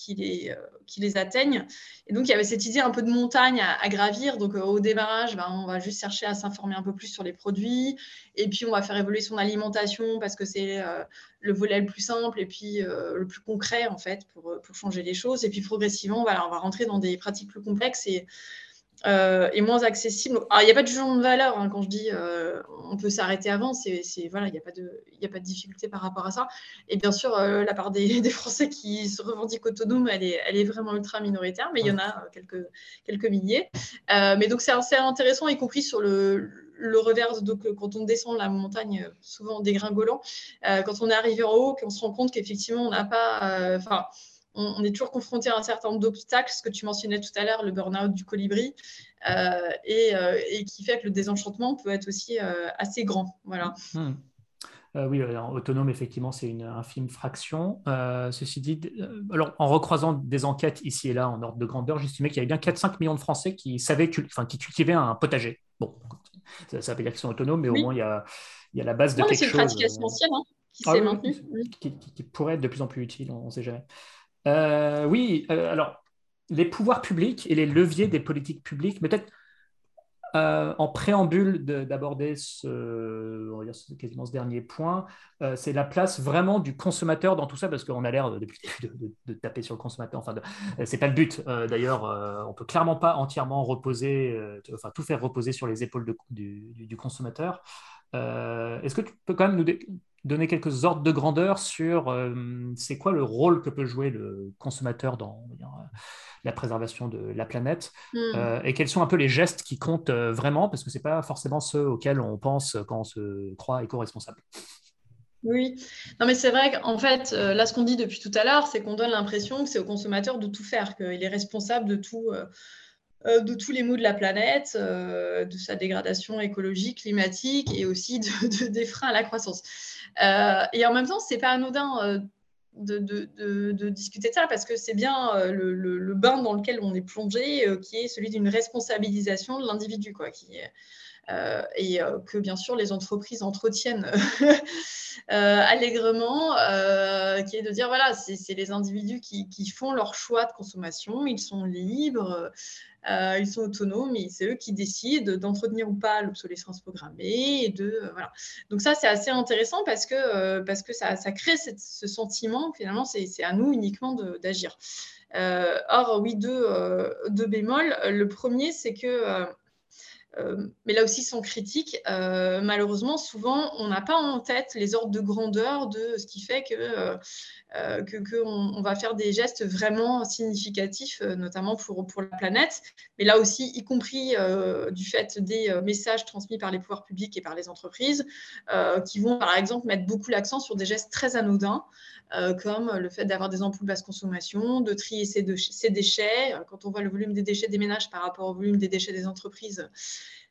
les, atteignent. Et donc, il y avait cette idée un peu de montagne à, gravir. Donc, au démarrage, ben, on va juste chercher à s'informer un peu plus sur les produits, et puis on va faire évoluer son alimentation parce que c'est le volet le plus simple et puis le plus concret, en fait, pour, changer les choses. Et puis, progressivement, on va rentrer dans des pratiques plus complexes euh, et moins accessible. il n'y a pas de jugement de valeur hein, quand je dis euh, on peut s'arrêter avant, c'est voilà, il n'y a, pas de, difficulté par rapport à ça. Et bien sûr, euh, la part des, Français qui se revendiquent autonomes, elle est, est vraiment ultra minoritaire, mais il y en a quelques, quelques milliers. mais donc c'est assez intéressant, y compris sur le, revers, donc quand on descend la montagne, souvent dégringolant, quand on est arrivé en haut, qu'on se rend compte qu'effectivement, on n'a pas. On, est toujours confronté à un certain nombre d'obstacles, ce que tu mentionnais tout à l'heure, le burn-out du colibri, et, qui fait que le désenchantement peut être aussi assez grand. Voilà. Hmm. Euh, oui, autonome, effectivement, c'est une infime fraction. Euh, ceci dit, euh, alors, en recroisant des enquêtes ici et là en ordre de grandeur, j'estimais qu'il y avait bien 4-5 millions de Français qui savaient, enfin, qui cultivaient un potager. Bon, ça, ne veut dire qu'ils sont autonomes, mais au moins il y a, il y a la base de quelque chose. C'est une pratique essentielle hein, qui ah s'est maintenue. Qui, pourrait être de plus en plus utile, on ne sait jamais. Oui, alors, les pouvoirs publics et les leviers des politiques publiques, peut-être euh, en préambule d'aborder ce, quasiment ce dernier point, euh, c'est la place vraiment du consommateur dans tout ça, parce qu'on a l'air depuis de, de, taper sur le consommateur. Enfin, c'est pas le but. Euh, d'ailleurs, on peut clairement pas entièrement reposer, enfin tout faire reposer sur les épaules du, consommateur. Est-ce que tu peux quand même nous donner quelques ordres de grandeur sur c'est quoi le rôle que peut jouer le consommateur dans la préservation de la planète hmm. euh, et quels sont un peu les gestes qui comptent euh, vraiment parce que ce n'est pas forcément ceux auxquels on pense quand on se croit éco-responsable. Oui, non mais c'est vrai qu'en fait, euh, là ce qu'on dit depuis tout à l'heure, c'est qu'on donne l'impression que c'est au consommateur de tout faire, qu'il est responsable de tout. De tous les maux de la planète, de sa dégradation écologique, climatique et aussi de, des freins à la croissance. et en même temps, c'est pas anodin de, discuter de ça parce que c'est bien euh, le, bain dans lequel on est plongé euh, qui est celui d'une responsabilisation de l'individu quoi euh, et que bien sûr les entreprises entretiennent allègrement qui est de dire voilà c'est les individus qui, font leur choix de consommation ils sont libres euh, ils sont autonomes et c'est eux qui décident d'entretenir ou pas l'obsolescence programmée. Et euh. Donc ça, c'est assez intéressant parce que, euh, ça, crée ce sentiment, finalement, c'est à nous uniquement d'agir. or, oui, deux bémols. Le premier, c'est que mais là aussi sans critique, malheureusement, souvent, on n'a pas en tête les ordres de grandeur de ce qui fait que euh, qu'on on va faire des gestes vraiment significatifs, euh, notamment pour, pour la planète, mais là aussi, y compris euh, du fait des messages transmis par les pouvoirs publics et par les entreprises, qui vont par exemple mettre beaucoup l'accent sur des gestes très anodins, comme le fait d'avoir des ampoules basse consommation, de trier ses, ses déchets. Quand on voit le volume des déchets des ménages par rapport au volume des déchets des entreprises,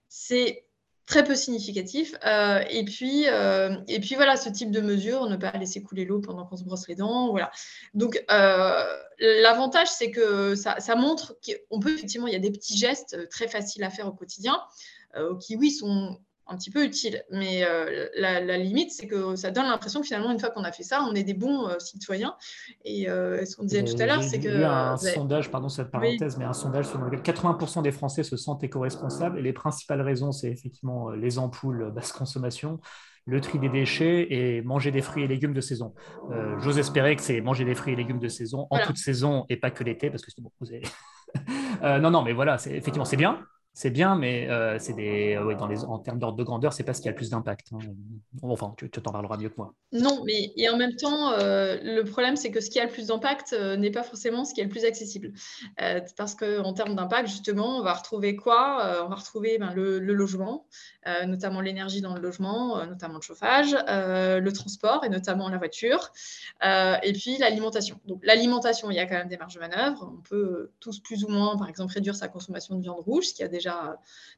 c'est très peu significatif. Euh, et, puis, euh, et puis voilà, ce type de mesure, ne pas laisser couler l'eau pendant qu'on se brosse les dents. Voilà. Donc euh, l'avantage, c'est que ça, montre qu'on peut effectivement, y a des petits gestes très faciles à faire au quotidien, qui oui sont un petit peu utile. Mais euh, la, limite, c'est que ça donne l'impression que finalement, une fois qu'on a fait ça, on est des bons euh, citoyens. Et euh, ce qu'on disait tout à l'heure, c'est que. Il y a un sondage, pardon cette parenthèse, mais un sondage sur lequel 80% des Français se sentent éco-responsables. Et les principales raisons, c'est effectivement les ampoules basse consommation, le tri des déchets et manger des fruits et légumes de saison. J'ose espérer que c'est manger des fruits et légumes de saison en toute saison et pas que l'été, parce que c'est bon, vous non, non, mais voilà, effectivement, c'est bien. C'est bien, mais euh, c'est des, euh, dans les, en termes d'ordre de grandeur, c'est pas ce qui a le plus d'impact. Hein. Enfin, tu t'en parleras mieux que moi. Non, mais et en même temps, euh, le problème, c'est que ce qui a le plus d'impact n'est pas forcément ce qui est le plus accessible. parce qu'en termes d'impact, justement, on va retrouver quoi? On va retrouver ben, le, logement, notamment l'énergie dans le logement, notamment le chauffage, le transport et notamment la voiture, et puis l'alimentation. Donc l'alimentation, il y a quand même des marges de manœuvre. On peut tous plus ou moins, par exemple, réduire sa consommation de viande rouge, ce qui a déjà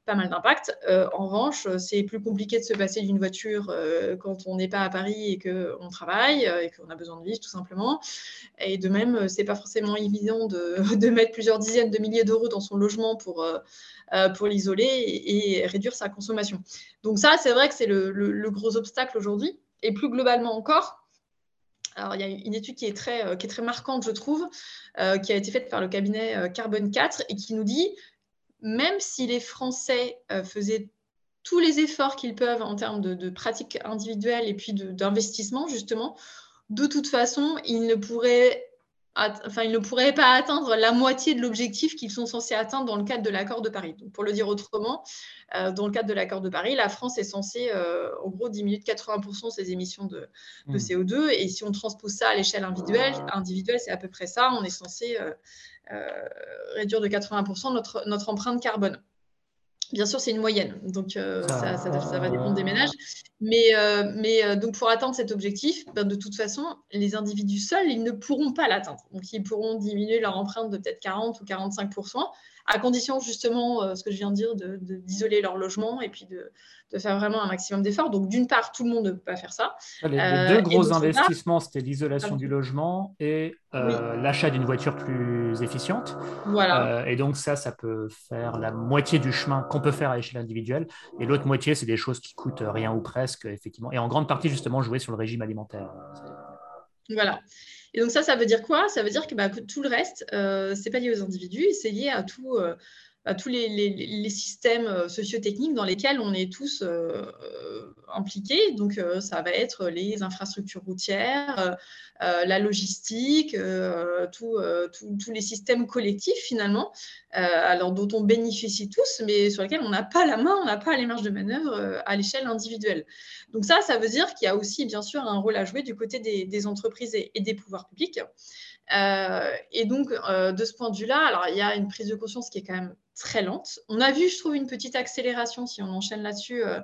pas mal d'impact. Euh, en revanche, c'est plus compliqué de se passer d'une voiture euh, quand on n'est pas à Paris et qu'on travaille euh, et qu'on a besoin de vivre tout simplement. Et de même, c'est pas forcément évident de, mettre plusieurs dizaines de milliers d'euros dans son logement pour, pour l'isoler et, réduire sa consommation. Donc ça, c'est vrai que c'est le, le, gros obstacle aujourd'hui. Et plus globalement encore, alors, il y a une étude qui est très, qui est très marquante, je trouve, qui a été faite par le cabinet Carbone 4 et qui nous dit même si les Français euh, faisaient tous les efforts qu'ils peuvent en termes de, pratiques individuelles et puis d'investissement, justement, de toute façon, ils ne pourraient enfin, ils ne pourraient pas atteindre la moitié de l'objectif qu'ils sont censés atteindre dans le cadre de l'accord de Paris. Donc, pour le dire autrement, euh, dans le cadre de l'accord de Paris, la France est censée, euh, en gros, diminuer de 80% ses émissions de, de, hmm. CO2. Et si on transpose ça à l'échelle individuelle, individuelle c'est à peu près ça, on est censé réduire de 80% notre, notre empreinte carbone. Bien sûr, c'est une moyenne, donc euh, ça, va dépendre des ménages. Mais, euh, mais euh, donc pour atteindre cet objectif, ben, de toute façon, les individus seuls, ils ne pourront pas l'atteindre. Donc ils pourront diminuer leur empreinte de peut-être 40 ou 45 à condition justement, euh, ce que je viens de dire, d'isoler leur logement et puis de, faire vraiment un maximum d'efforts. Donc d'une part, tout le monde ne peut pas faire ça. Les, euh, deux gros investissements, c'était l'isolation du logement et euh, l'achat d'une voiture plus efficiente. Voilà. et donc ça, ça peut faire la moitié du chemin qu'on peut faire à l'échelle individuelle. Et l'autre moitié, c'est des choses qui coûtent rien ou presque, effectivement. Et en grande partie, justement, jouer sur le régime alimentaire. Voilà. Et donc ça, ça veut dire quoi? Ça veut dire que, bah, tout le reste, euh, c'est pas lié aux individus, c'est lié à tout, euh, tous les, les, systèmes euh, sociotechniques dans lesquels on est tous euh, impliqués. Donc, euh, ça va être les infrastructures routières, la logistique, tous les systèmes collectifs finalement, dont on bénéficie tous, mais sur lesquels on n'a pas la main, on n'a pas les marges de manœuvre à l'échelle individuelle. Donc ça, ça veut dire qu'il y a aussi bien sûr un rôle à jouer du côté des, entreprises et, des pouvoirs publics. Et donc, de ce point de vue-là, alors il y a une prise de conscience qui est quand même très lente. On a vu, je trouve, une petite accélération, si on enchaîne là-dessus, euh,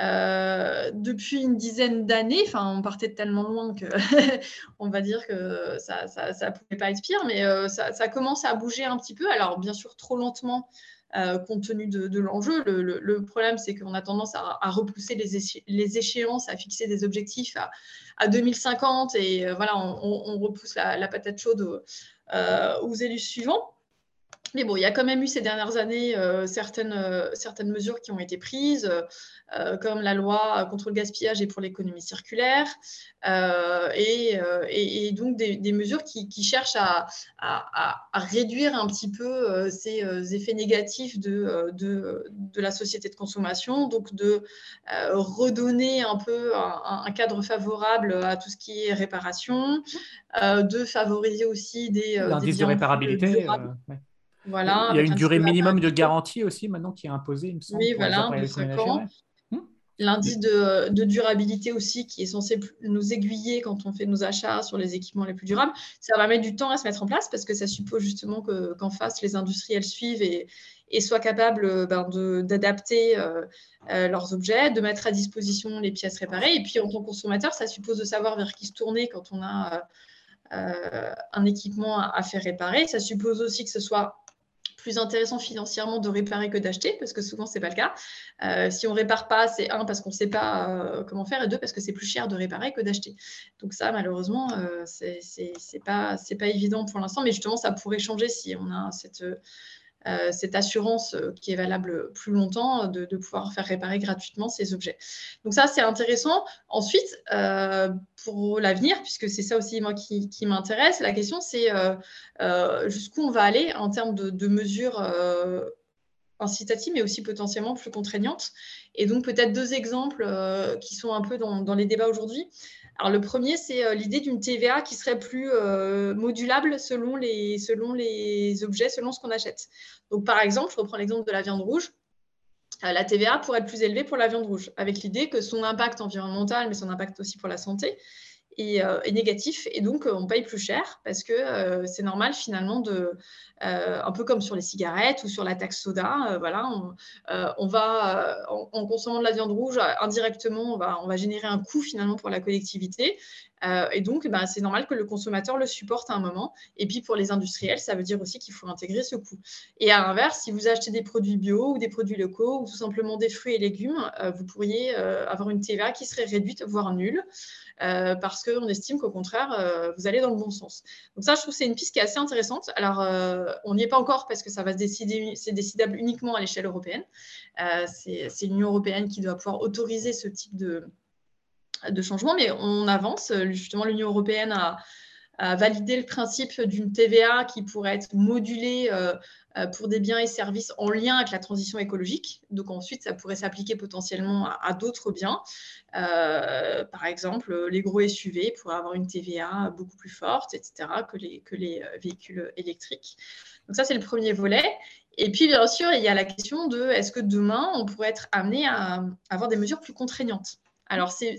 euh, depuis une dizaine d'années. Enfin, on partait de tellement loin que on va dire que ça ne pouvait pas être pire, mais euh, ça, commence à bouger un petit peu. Alors, bien sûr, trop lentement. Compte tenu de, l'enjeu. Le, problème, c'est qu'on a tendance à, repousser les, échéances, à fixer des objectifs à, 2050 et voilà, on, repousse la, patate chaude aux élus suivants. Mais bon, il y a quand même eu ces dernières années euh, certaines, euh, certaines mesures qui ont été prises, euh, comme la loi contre le gaspillage et pour l'économie circulaire, et, et, donc des, mesures qui, qui cherchent à, à, à, réduire un petit peu ces effets négatifs de, de, de, la société de consommation, donc de redonner un peu un, cadre favorable à tout ce qui est réparation, de favoriser aussi des... L'indice de réparabilité. Il y a une durée minimum de garantie aussi maintenant qui est imposée, il me semble. Oui, voilà, hmm L'indice de, de, durabilité aussi qui est censé nous aiguiller quand on fait nos achats sur les équipements les plus durables. Ça va mettre du temps à se mettre en place parce que ça suppose justement qu'en face, les industriels suivent et, et soient capables ben, d'adapter euh, euh, leurs objets, de mettre à disposition les pièces réparées. Et puis en tant que consommateur, ça suppose de savoir vers qui se tourner quand on a euh, un équipement à, faire réparer. Ça suppose aussi que ce soit plus intéressant financièrement de réparer que d'acheter, parce que souvent, ce n'est pas le cas. Euh, si on ne répare pas, c'est un, parce qu'on ne sait pas euh, comment faire, et deux, parce que c'est plus cher de réparer que d'acheter. Donc ça, malheureusement, euh, ce n'est pas évident pour l'instant, mais justement, ça pourrait changer si on a cette, euh, cette assurance euh, qui est valable plus longtemps de, pouvoir faire réparer gratuitement ces objets. Donc ça, c'est intéressant. Ensuite, euh, pour l'avenir, puisque c'est ça aussi moi qui, m'intéresse, la question c'est jusqu'où on va aller en termes de, mesures incitatives, mais aussi potentiellement plus contraignantes. Et donc peut-être deux exemples qui sont un peu dans les débats aujourd'hui. Alors, le premier, c'est euh, l'idée d'une TVA qui serait plus euh, modulable selon les, objets, selon ce qu'on achète. Donc, par exemple, je reprends l'exemple de la viande rouge. Euh, la TVA pourrait être plus élevée pour la viande rouge, avec l'idée que son impact environnemental, mais son impact aussi pour la santé, euh, est, négatif. Et donc euh, on paye plus cher parce que euh, c'est normal finalement de un peu comme sur les cigarettes ou sur la taxe soda voilà on, va en, consommant de la viande rouge indirectement on va générer un coût finalement pour la collectivité et donc bah, c'est normal que le consommateur le supporte à un moment et puis pour les industriels ça veut dire aussi qu'il faut intégrer ce coût et à l'inverse si vous achetez des produits bio ou des produits locaux ou tout simplement des fruits et légumes vous pourriez avoir une TVA qui serait réduite voire nulle euh, parce qu'on estime qu'au contraire, euh, vous allez dans le bon sens. Donc ça, je trouve que c'est une piste qui est assez intéressante. Alors, euh, on n'y est pas encore parce que ça va se décider, c'est décidable uniquement à l'échelle européenne. c'est l'Union européenne qui doit pouvoir autoriser ce type de, de changement, mais on avance. Justement, l'Union européenne a, validé le principe d'une TVA qui pourrait être modulée euh, pour des biens et services en lien avec la transition écologique. Donc ensuite, ça pourrait s'appliquer potentiellement à, d'autres biens. Euh, par exemple, les gros SUV pourraient avoir une TVA beaucoup plus forte, etc., que les, euh, véhicules électriques. Donc ça, c'est le premier volet. Et puis, bien sûr, il y a la question de est-ce que demain, on pourrait être amené à, avoir des mesures plus contraignantes? Alors, c'est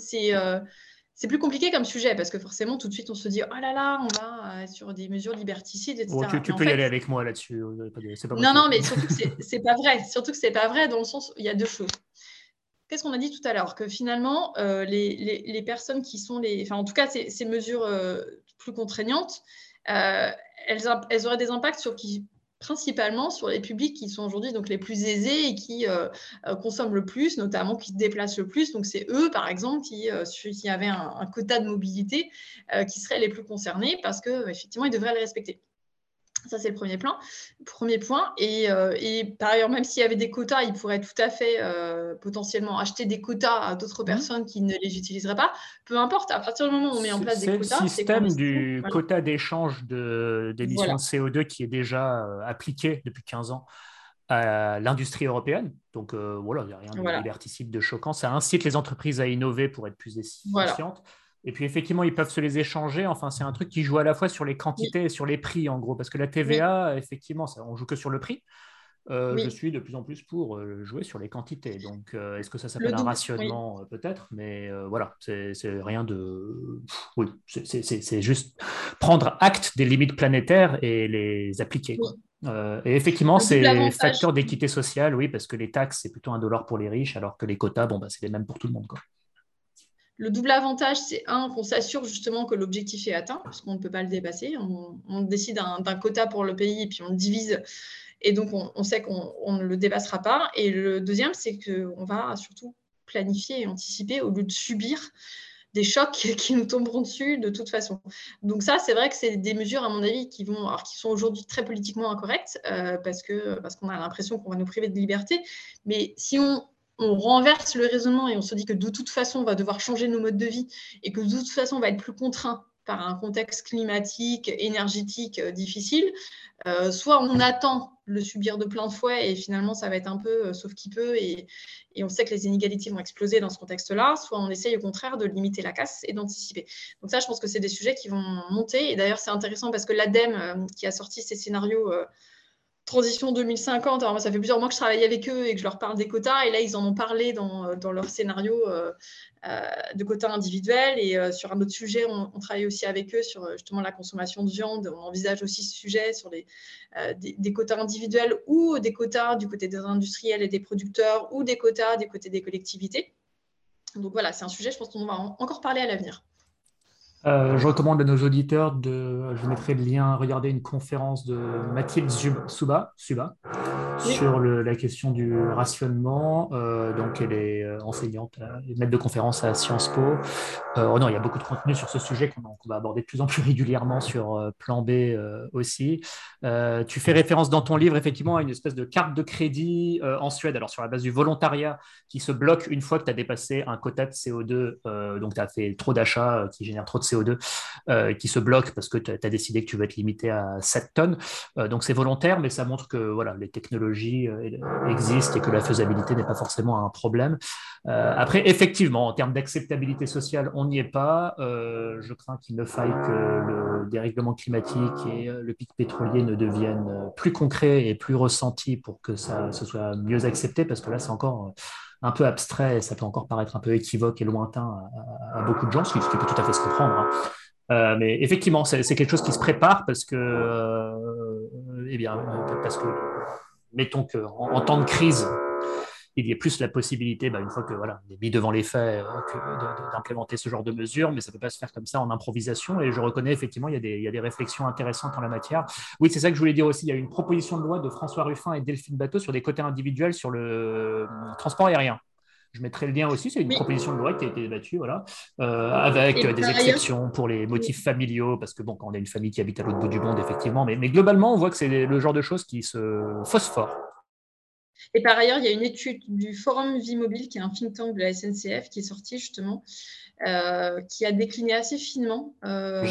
c'est plus compliqué comme sujet parce que forcément, tout de suite, on se dit oh là là, on va sur des mesures liberticides, etc. tu, peux y aller avec moi là-dessus. non, non, mais surtout que c'est pas vrai. Surtout que c'est pas vrai dans le sens où il y a deux choses. Qu'est-ce qu'on a dit tout à l'heure? Que finalement, euh, les, personnes qui sont les. Enfin, en tout cas, ces, mesures euh, plus contraignantes, euh, elles, elles, auraient des impacts sur qui, principalement sur les publics qui sont aujourd'hui donc les plus aisés et qui euh, euh, consomment le plus, notamment qui se déplacent le plus. Donc c'est eux, par exemple, qui, euh, un, quota de mobilité, qui seraient les plus concernés parce que effectivement ils devraient les respecter. Ça, c'est le premier, plan, premier point. Euh, et, par ailleurs, même s'il y avait des quotas, ils pourraient tout à fait euh, potentiellement acheter des quotas à d'autres mmh. personnes qui ne les utiliseraient pas. Peu importe, à partir du moment où on met en place des quotas. C'est le système du quota d'échange d'émissions de, CO2 qui est déjà euh, appliqué depuis 15 ans à l'industrie européenne. Donc voilà, il n'y a rien de liberticide, de choquant. Ça incite les entreprises à innover pour être plus efficientes. Et puis effectivement, ils peuvent se les échanger. Enfin, c'est un truc qui joue à la fois sur les quantités et sur les prix, en gros. Parce que la TVA, effectivement, ça, on joue que sur le prix. Euh, je suis de plus en plus pour euh, jouer sur les quantités. Donc, euh, est-ce que ça s'appelle un rationnement Peut-être, mais voilà, c'est rien de. Oui, c'est juste prendre acte des limites planétaires et les appliquer. et effectivement, c'est facteur d'équité sociale, oui, parce que les taxes, c'est plutôt un dollar pour les riches, alors que les quotas, bon, bah, c'est les mêmes pour tout le monde. Quoi. Le double avantage, c'est un, qu'on s'assure justement que l'objectif est atteint, parce qu'on ne peut pas le dépasser. On, décide d'un quota pour le pays, et puis on le divise, et donc on, sait qu'on ne le dépassera pas. Et le deuxième, c'est qu'on va surtout planifier et anticiper au lieu de subir des chocs qui nous tomberont dessus de toute façon. Donc ça, c'est vrai que c'est des mesures, à mon avis, qui, vont, alors, qui sont aujourd'hui très politiquement incorrectes, euh, parce qu'on parce qu'on a l'impression qu'on va nous priver de liberté. Mais si on on renverse le raisonnement et on se dit que de toute façon, on va devoir changer nos modes de vie et que de toute façon, on va être plus contraint par un contexte climatique, énergétique euh, difficile, euh, soit on attend le subir de plein de fouet et finalement ça va être un peu euh, sauf qui peut et, on sait que les inégalités vont exploser dans ce contexte-là, soit on essaye au contraire de limiter la casse et d'anticiper. Donc ça, je pense que c'est des sujets qui vont monter et d'ailleurs c'est intéressant parce que l'ADEME qui a sorti ces scénarios transition 2050. Alors, ça fait plusieurs mois que je travaille avec eux et que je leur parle des quotas. Et là, ils en ont parlé dans, euh, dans leur scénario euh, euh, de quotas individuels. Et sur un autre sujet, on, travaille aussi avec eux sur justement la consommation de viande. On envisage aussi ce sujet sur des, quotas individuels ou des quotas du côté des industriels et des producteurs ou des quotas du côté des collectivités. Donc voilà, c'est un sujet, je pense qu'on va encore parler à l'avenir. Euh, je recommande à nos auditeurs de, je mettrai le lien, regarder une conférence de Mathilde Suba, Suba sur la question du rationnement. Euh, donc, elle est euh, enseignante, maître de conférence à Sciences Po. oh non, il y a beaucoup de contenu sur ce sujet qu'on va aborder de plus en plus régulièrement sur Plan B aussi. tu fais référence dans ton livre effectivement à une espèce de carte de crédit en Suède, alors sur la base du volontariat qui se bloque une fois que tu as dépassé un quota de CO2, donc tu as fait trop d'achats qui génèrent trop de CO2 euh, qui se bloque parce que tu as décidé que tu vas être limité à 7 tonnes. Euh, donc c'est volontaire, mais ça montre que voilà, les technologies euh, existent et que la faisabilité n'est pas forcément un problème. après, effectivement, en termes d'acceptabilité sociale, on n'y est pas. je crains qu'il ne faille que le dérèglement climatique et le pic pétrolier ne deviennent plus concrets et plus ressentis pour que ça ce soit mieux accepté, parce que là, c'est encore un peu abstrait ça peut encore paraître un peu équivoque et lointain à, beaucoup de gens, ce qui, peut tout à fait se comprendre. Hein. Euh, mais effectivement, c'est quelque chose qui se prépare parce que, euh, eh bien, parce que, mettons qu'en en temps de crise, il y a plus la possibilité, bah, une fois que voilà, on est mis devant les faits, euh, d'implémenter ce genre de mesures, mais ça ne peut pas se faire comme ça en improvisation. Et je reconnais effectivement, il y a des, il y a des réflexions intéressantes en la matière. Oui, c'est ça que je voulais dire aussi. Il y a une proposition de loi de François Ruffin et Delphine Bateau sur des côtés individuels sur le euh, transport aérien. Je mettrai le lien aussi, c'est une proposition de loi qui a été débattue, voilà, euh, avec des exceptions pour les motifs familiaux, parce que bon, quand on a une famille qui habite à l'autre bout du monde, effectivement, mais, mais globalement, on voit que c'est le genre de choses qui se phosphorent. Et par ailleurs, il y a une étude du Forum Vie Mobile, qui est un think tank de la SNCF, qui est sortie justement, euh, qui a décliné assez finement euh,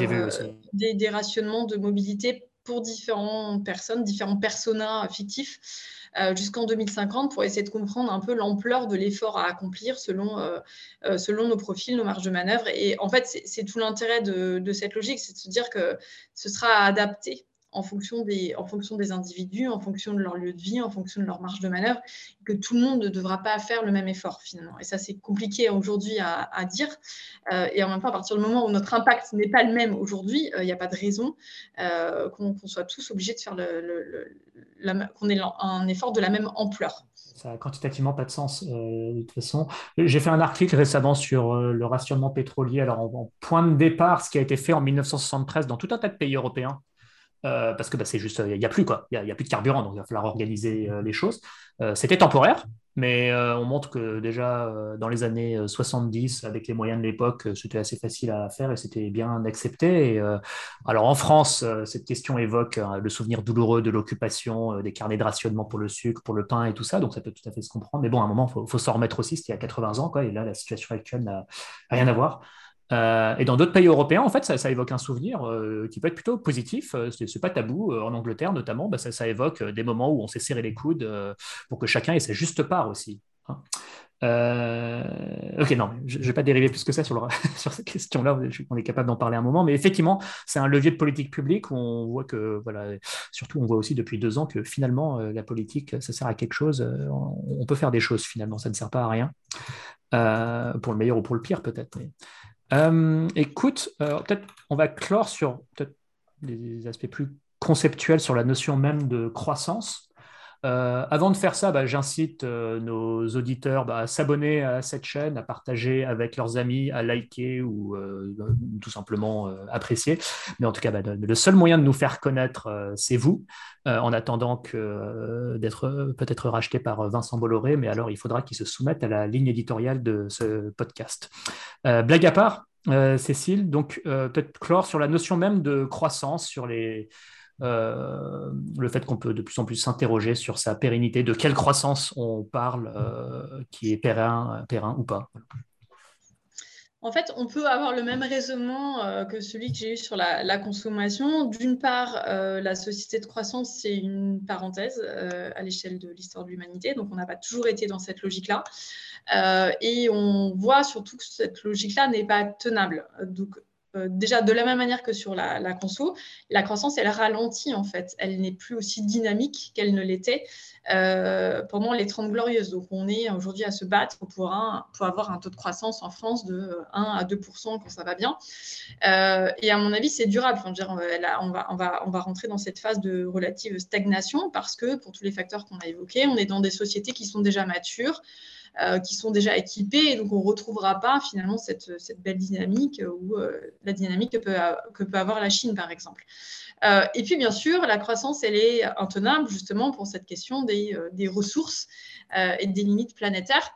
des, rationnements de mobilité pour différentes personnes, différents personas fictifs. Euh, jusqu'en 2050 pour essayer de comprendre un peu l'ampleur de l'effort à accomplir selon, selon nos profils, nos marges de manœuvre. Et en fait, c'est tout l'intérêt de, de, cette logique, c'est de se dire que ce sera adapté en fonction, des, en fonction des individus, en fonction de leur lieu de vie, en fonction de leur marge de manœuvre, que tout le monde ne devra pas faire le même effort finalement. Et ça, c'est compliqué aujourd'hui à, dire. Euh, et en même temps, à partir du moment où notre impact n'est pas le même aujourd'hui, il n'y a pas de raison qu'on soit tous obligés de faire qu'on ait un effort de la même ampleur. Ça n'a quantitativement pas de sens de toute façon. J'ai fait un article récemment sur le rationnement pétrolier. Alors, en, point de départ, ce qui a été fait en 1973 dans tout un tas de pays européens, euh, parce que bah, c'est juste, il n'y a, plus quoi, il n'y a, plus de carburant, donc il va falloir organiser euh, les choses. Euh, c'était temporaire, mais on montre que déjà dans les années 70, avec les moyens de l'époque, c'était assez facile à faire et c'était bien accepté. alors en France, cette question évoque le souvenir douloureux de l'occupation, des carnets de rationnement pour le sucre, pour le pain et tout ça, donc ça peut tout à fait se comprendre. Mais bon, à un moment, il faut, faut s'en remettre aussi, c'était il y a 80 ans, quoi, et là, la situation actuelle n'a rien à voir. Euh, et dans d'autres pays européens, en fait, ça, évoque un souvenir euh, qui peut être plutôt positif. Euh, Ce n'est pas tabou. En Angleterre, notamment, bah, ça, évoque des moments où on s'est serré les coudes pour que chacun ait sa juste part aussi. Hein. ok, non, je ne vais pas dériver plus que ça sur, cette question-là. On est capable d'en parler un moment. Mais effectivement, c'est un levier de politique publique où on voit que, voilà, surtout, on voit aussi depuis deux ans que finalement, la politique, ça sert à quelque chose. On, peut faire des choses finalement. Ça ne sert pas à rien. pour le meilleur ou pour le pire, peut-être. Euh, écoute, euh, peut-être on va clore sur peut-être des aspects plus conceptuels sur la notion même de croissance. Euh, avant de faire ça, bah, j'incite nos auditeurs bah, à s'abonner à cette chaîne, à partager avec leurs amis, à liker ou tout simplement apprécier. Mais en tout cas, bah, le seul moyen de nous faire connaître, c'est vous, en attendant que, d'être peut-être racheté par Vincent Bolloré. Mais alors, il faudra qu'il se soumette à la ligne éditoriale de ce podcast. blague à part, Cécile, donc peut-être clore sur la notion même de croissance, sur les euh, le fait qu'on peut de plus en plus s'interroger sur sa pérennité, de quelle croissance on parle, euh, qui est périn, périn ou pas. En fait, on peut avoir le même raisonnement euh, que celui que j'ai eu sur la, consommation. D'une part, la société de croissance, c'est une parenthèse à l'échelle de l'histoire de l'humanité, donc on n'a pas toujours été dans cette logique-là. et on voit surtout que cette logique-là n'est pas tenable. Donc, euh, déjà de la même manière que sur la, conso, la croissance, elle ralentit en fait. Elle n'est plus aussi dynamique qu'elle ne l'était euh, pendant les 30 glorieuses. Donc on est aujourd'hui à se battre pour, avoir un taux de croissance en France de 1 à 2% quand ça va bien. Euh, et à mon avis, c'est durable. Enfin, dire, on, va, on, va, on va rentrer dans cette phase de relative stagnation parce que pour tous les facteurs qu'on a évoqués, on est dans des sociétés qui sont déjà matures. Euh, qui sont déjà équipés. Et donc, on ne retrouvera pas finalement cette, belle dynamique ou euh, la dynamique que peut, que peut avoir la Chine, par exemple. Euh, et puis, bien sûr, la croissance, elle est intenable justement pour cette question des, ressources et des limites planétaires.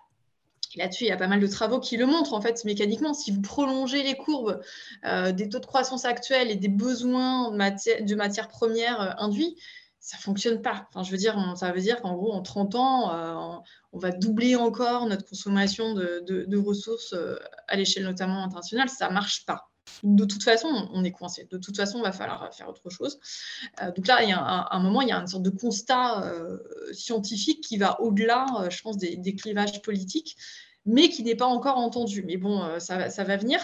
Là-dessus, il y a pas mal de travaux qui le montrent, en fait, mécaniquement. Si vous prolongez les courbes des taux de croissance actuels et des besoins de matières de matière premières induits, ça fonctionne pas. Enfin, je veux dire, ça veut dire qu'en gros, en 30 ans, on va doubler encore notre consommation de, ressources euh, à l'échelle notamment internationale, ça marche pas. De toute façon, on est coincé. De toute façon, il va falloir faire autre chose. Euh, donc là, il y a un, moment, il y a une sorte de constat euh, scientifique qui va au-delà, je pense, des, clivages politiques mais qui n'est pas encore entendu. Mais bon, euh, ça, va venir.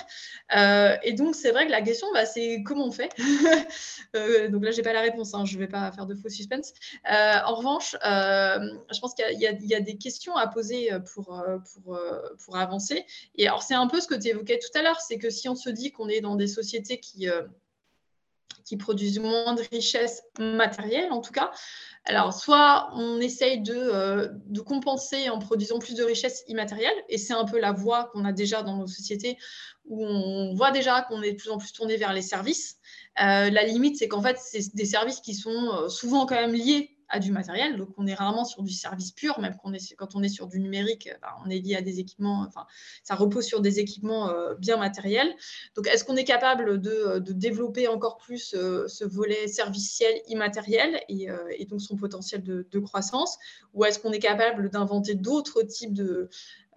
Euh, et donc, c'est vrai que la question, bah, c'est comment on fait euh, Donc là, je n'ai pas la réponse, hein, je ne vais pas faire de faux suspense. en revanche, je pense qu'il y, a des questions à poser pour, pour, pour avancer. Et alors, c'est un peu ce que tu évoquais tout à l'heure, c'est que si on se dit qu'on est dans des sociétés qui qui produisent moins de richesses matérielles en tout cas. Alors, soit on essaye de, euh, de, compenser en produisant plus de richesses immatérielles, et c'est un peu la voie qu'on a déjà dans nos sociétés, où on voit déjà qu'on est de plus en plus tourné vers les services. Euh, la limite, c'est qu'en fait, c'est des services qui sont euh, souvent quand même liés à du matériel. Donc, on est rarement sur du service pur, même quand on est, sur du numérique, euh, bah, on est lié à des équipements, enfin, ça repose sur des équipements euh, bien matériels. Donc, est-ce qu'on est capable de, euh, développer encore plus ce volet serviciel immatériel et, donc son potentiel de, de croissance? Ou est-ce qu'on est capable d'inventer d'autres types de,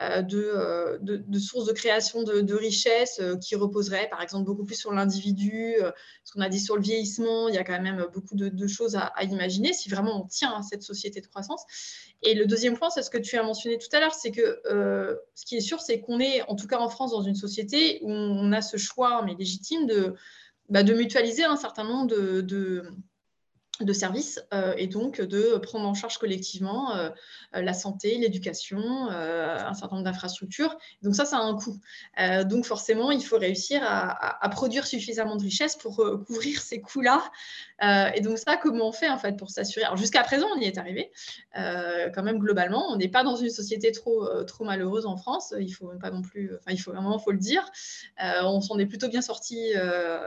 euh, euh, de, sources de création de, richesses euh, qui reposeraient par exemple beaucoup plus sur l'individu, ce qu'on a dit sur le vieillissement, il y a quand même beaucoup de, choses à, imaginer si vraiment on tient à cette société de croissance. Et le deuxième point, c'est ce que tu as mentionné tout à l'heure, c'est que ce qui est sûr, c'est qu'on est, en tout cas en France, dans une société où on a ce choix, mais légitime, de, bah, de mutualiser un certain nombre de de services et donc de prendre en charge collectivement la santé, l'éducation, un certain nombre d'infrastructures. Donc ça, ça a un coût. donc forcément, il faut réussir à, produire suffisamment de richesses pour couvrir ces coûts-là. et donc ça, comment on fait en fait pour s'assurer? Alors jusqu'à présent, on y est arrivé. quand même, globalement, on n'est pas dans une société trop, trop malheureuse en France. Il faut pas non plus, enfin, il faut vraiment, faut le dire. on s'en est plutôt bien sorti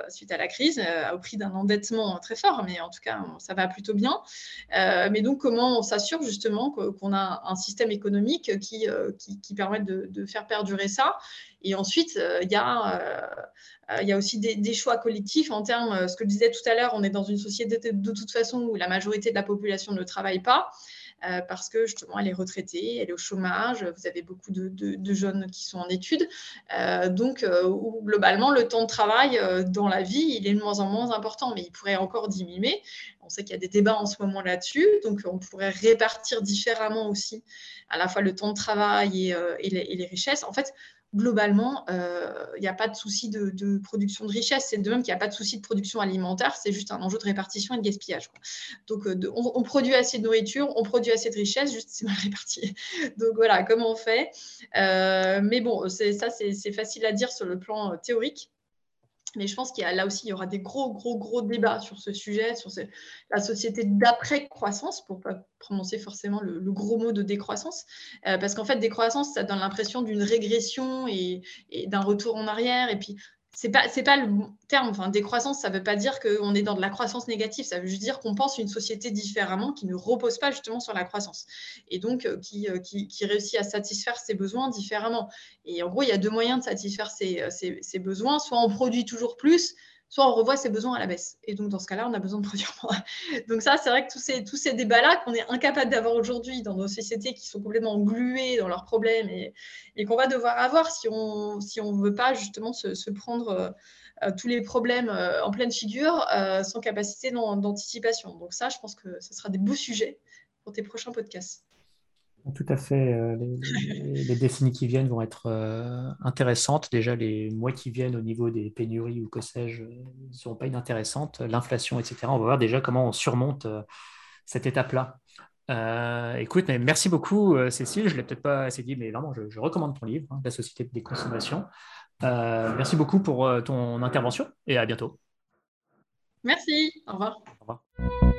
suite à la crise, au prix d'un endettement très fort, mais en tout cas, ça va plutôt bien. Euh, mais donc, comment on s'assure justement qu'on a un système économique qui, euh, qui, permette de, faire perdurer ça? Et ensuite, euh, il y a... il y a aussi des, choix collectifs en termes, ce que je disais tout à l'heure, on est dans une société de toute façon où la majorité de la population ne travaille pas. Euh, parce que justement, elle est retraitée, elle est au chômage, vous avez beaucoup de, jeunes qui sont en études. Euh, donc, euh, globalement, le temps de travail dans la vie, il est de moins en moins important, mais il pourrait encore diminuer. On sait qu'il y a des débats en ce moment là-dessus, donc on pourrait répartir différemment aussi à la fois le temps de travail et, les, et les richesses. En fait, globalement, il euh, n'y a pas de souci de, production de richesse. C'est de même qu'il n'y a pas de souci de production alimentaire. C'est juste un enjeu de répartition et de gaspillage. Donc, euh, on, produit assez de nourriture, on produit assez de richesse, juste c'est mal réparti. Donc, voilà, comment on fait euh, Mais bon, ça, c'est facile à dire sur le plan théorique. Mais je pense qu'il y a là aussi, il y aura des gros, gros, gros débats sur ce sujet, sur la société d'après-croissance, pour ne pas prononcer forcément le, gros mot de décroissance. Euh, parce qu'en fait, décroissance, ça donne l'impression d'une régression et, et d'un retour en arrière. Et puis, c'est pas pas le terme enfin décroissance ça veut pas dire qu'on est dans de la croissance négative ça veut juste dire qu'on pense une société différemment qui ne repose pas justement sur la croissance et donc euh, euh, qui, réussit à satisfaire ses besoins différemment. Et en gros il y a deux moyens de satisfaire ses, ses besoins soit on produit toujours plus soit on revoit ses besoins à la baisse. Et donc, dans ce cas-là, on a besoin de produire moins. Donc ça, c'est vrai que tous ces, tous ces débats-là qu'on est incapable d'avoir aujourd'hui dans nos sociétés qui sont complètement engluées dans leurs problèmes et, et qu'on va devoir avoir si on si ne veut pas justement se, se prendre euh, euh, tous les problèmes euh, en pleine figure sans capacité d'anticipation. Donc ça, je pense que ce sera des beaux sujets pour tes prochains podcasts. Tout à fait. Euh, les, décennies qui viennent vont être euh, intéressantes. Déjà, les mois qui viennent au niveau des pénuries ou que sais-je ne seront pas inintéressantes. L'inflation, etc. On va voir déjà comment on surmonte euh, cette étape-là. écoute, mais merci beaucoup, Cécile. Je ne l'ai peut-être pas assez dit, mais vraiment, je, recommande ton livre, hein, La société des consommations. merci beaucoup pour ton intervention et à bientôt. Merci. Au revoir. Au revoir.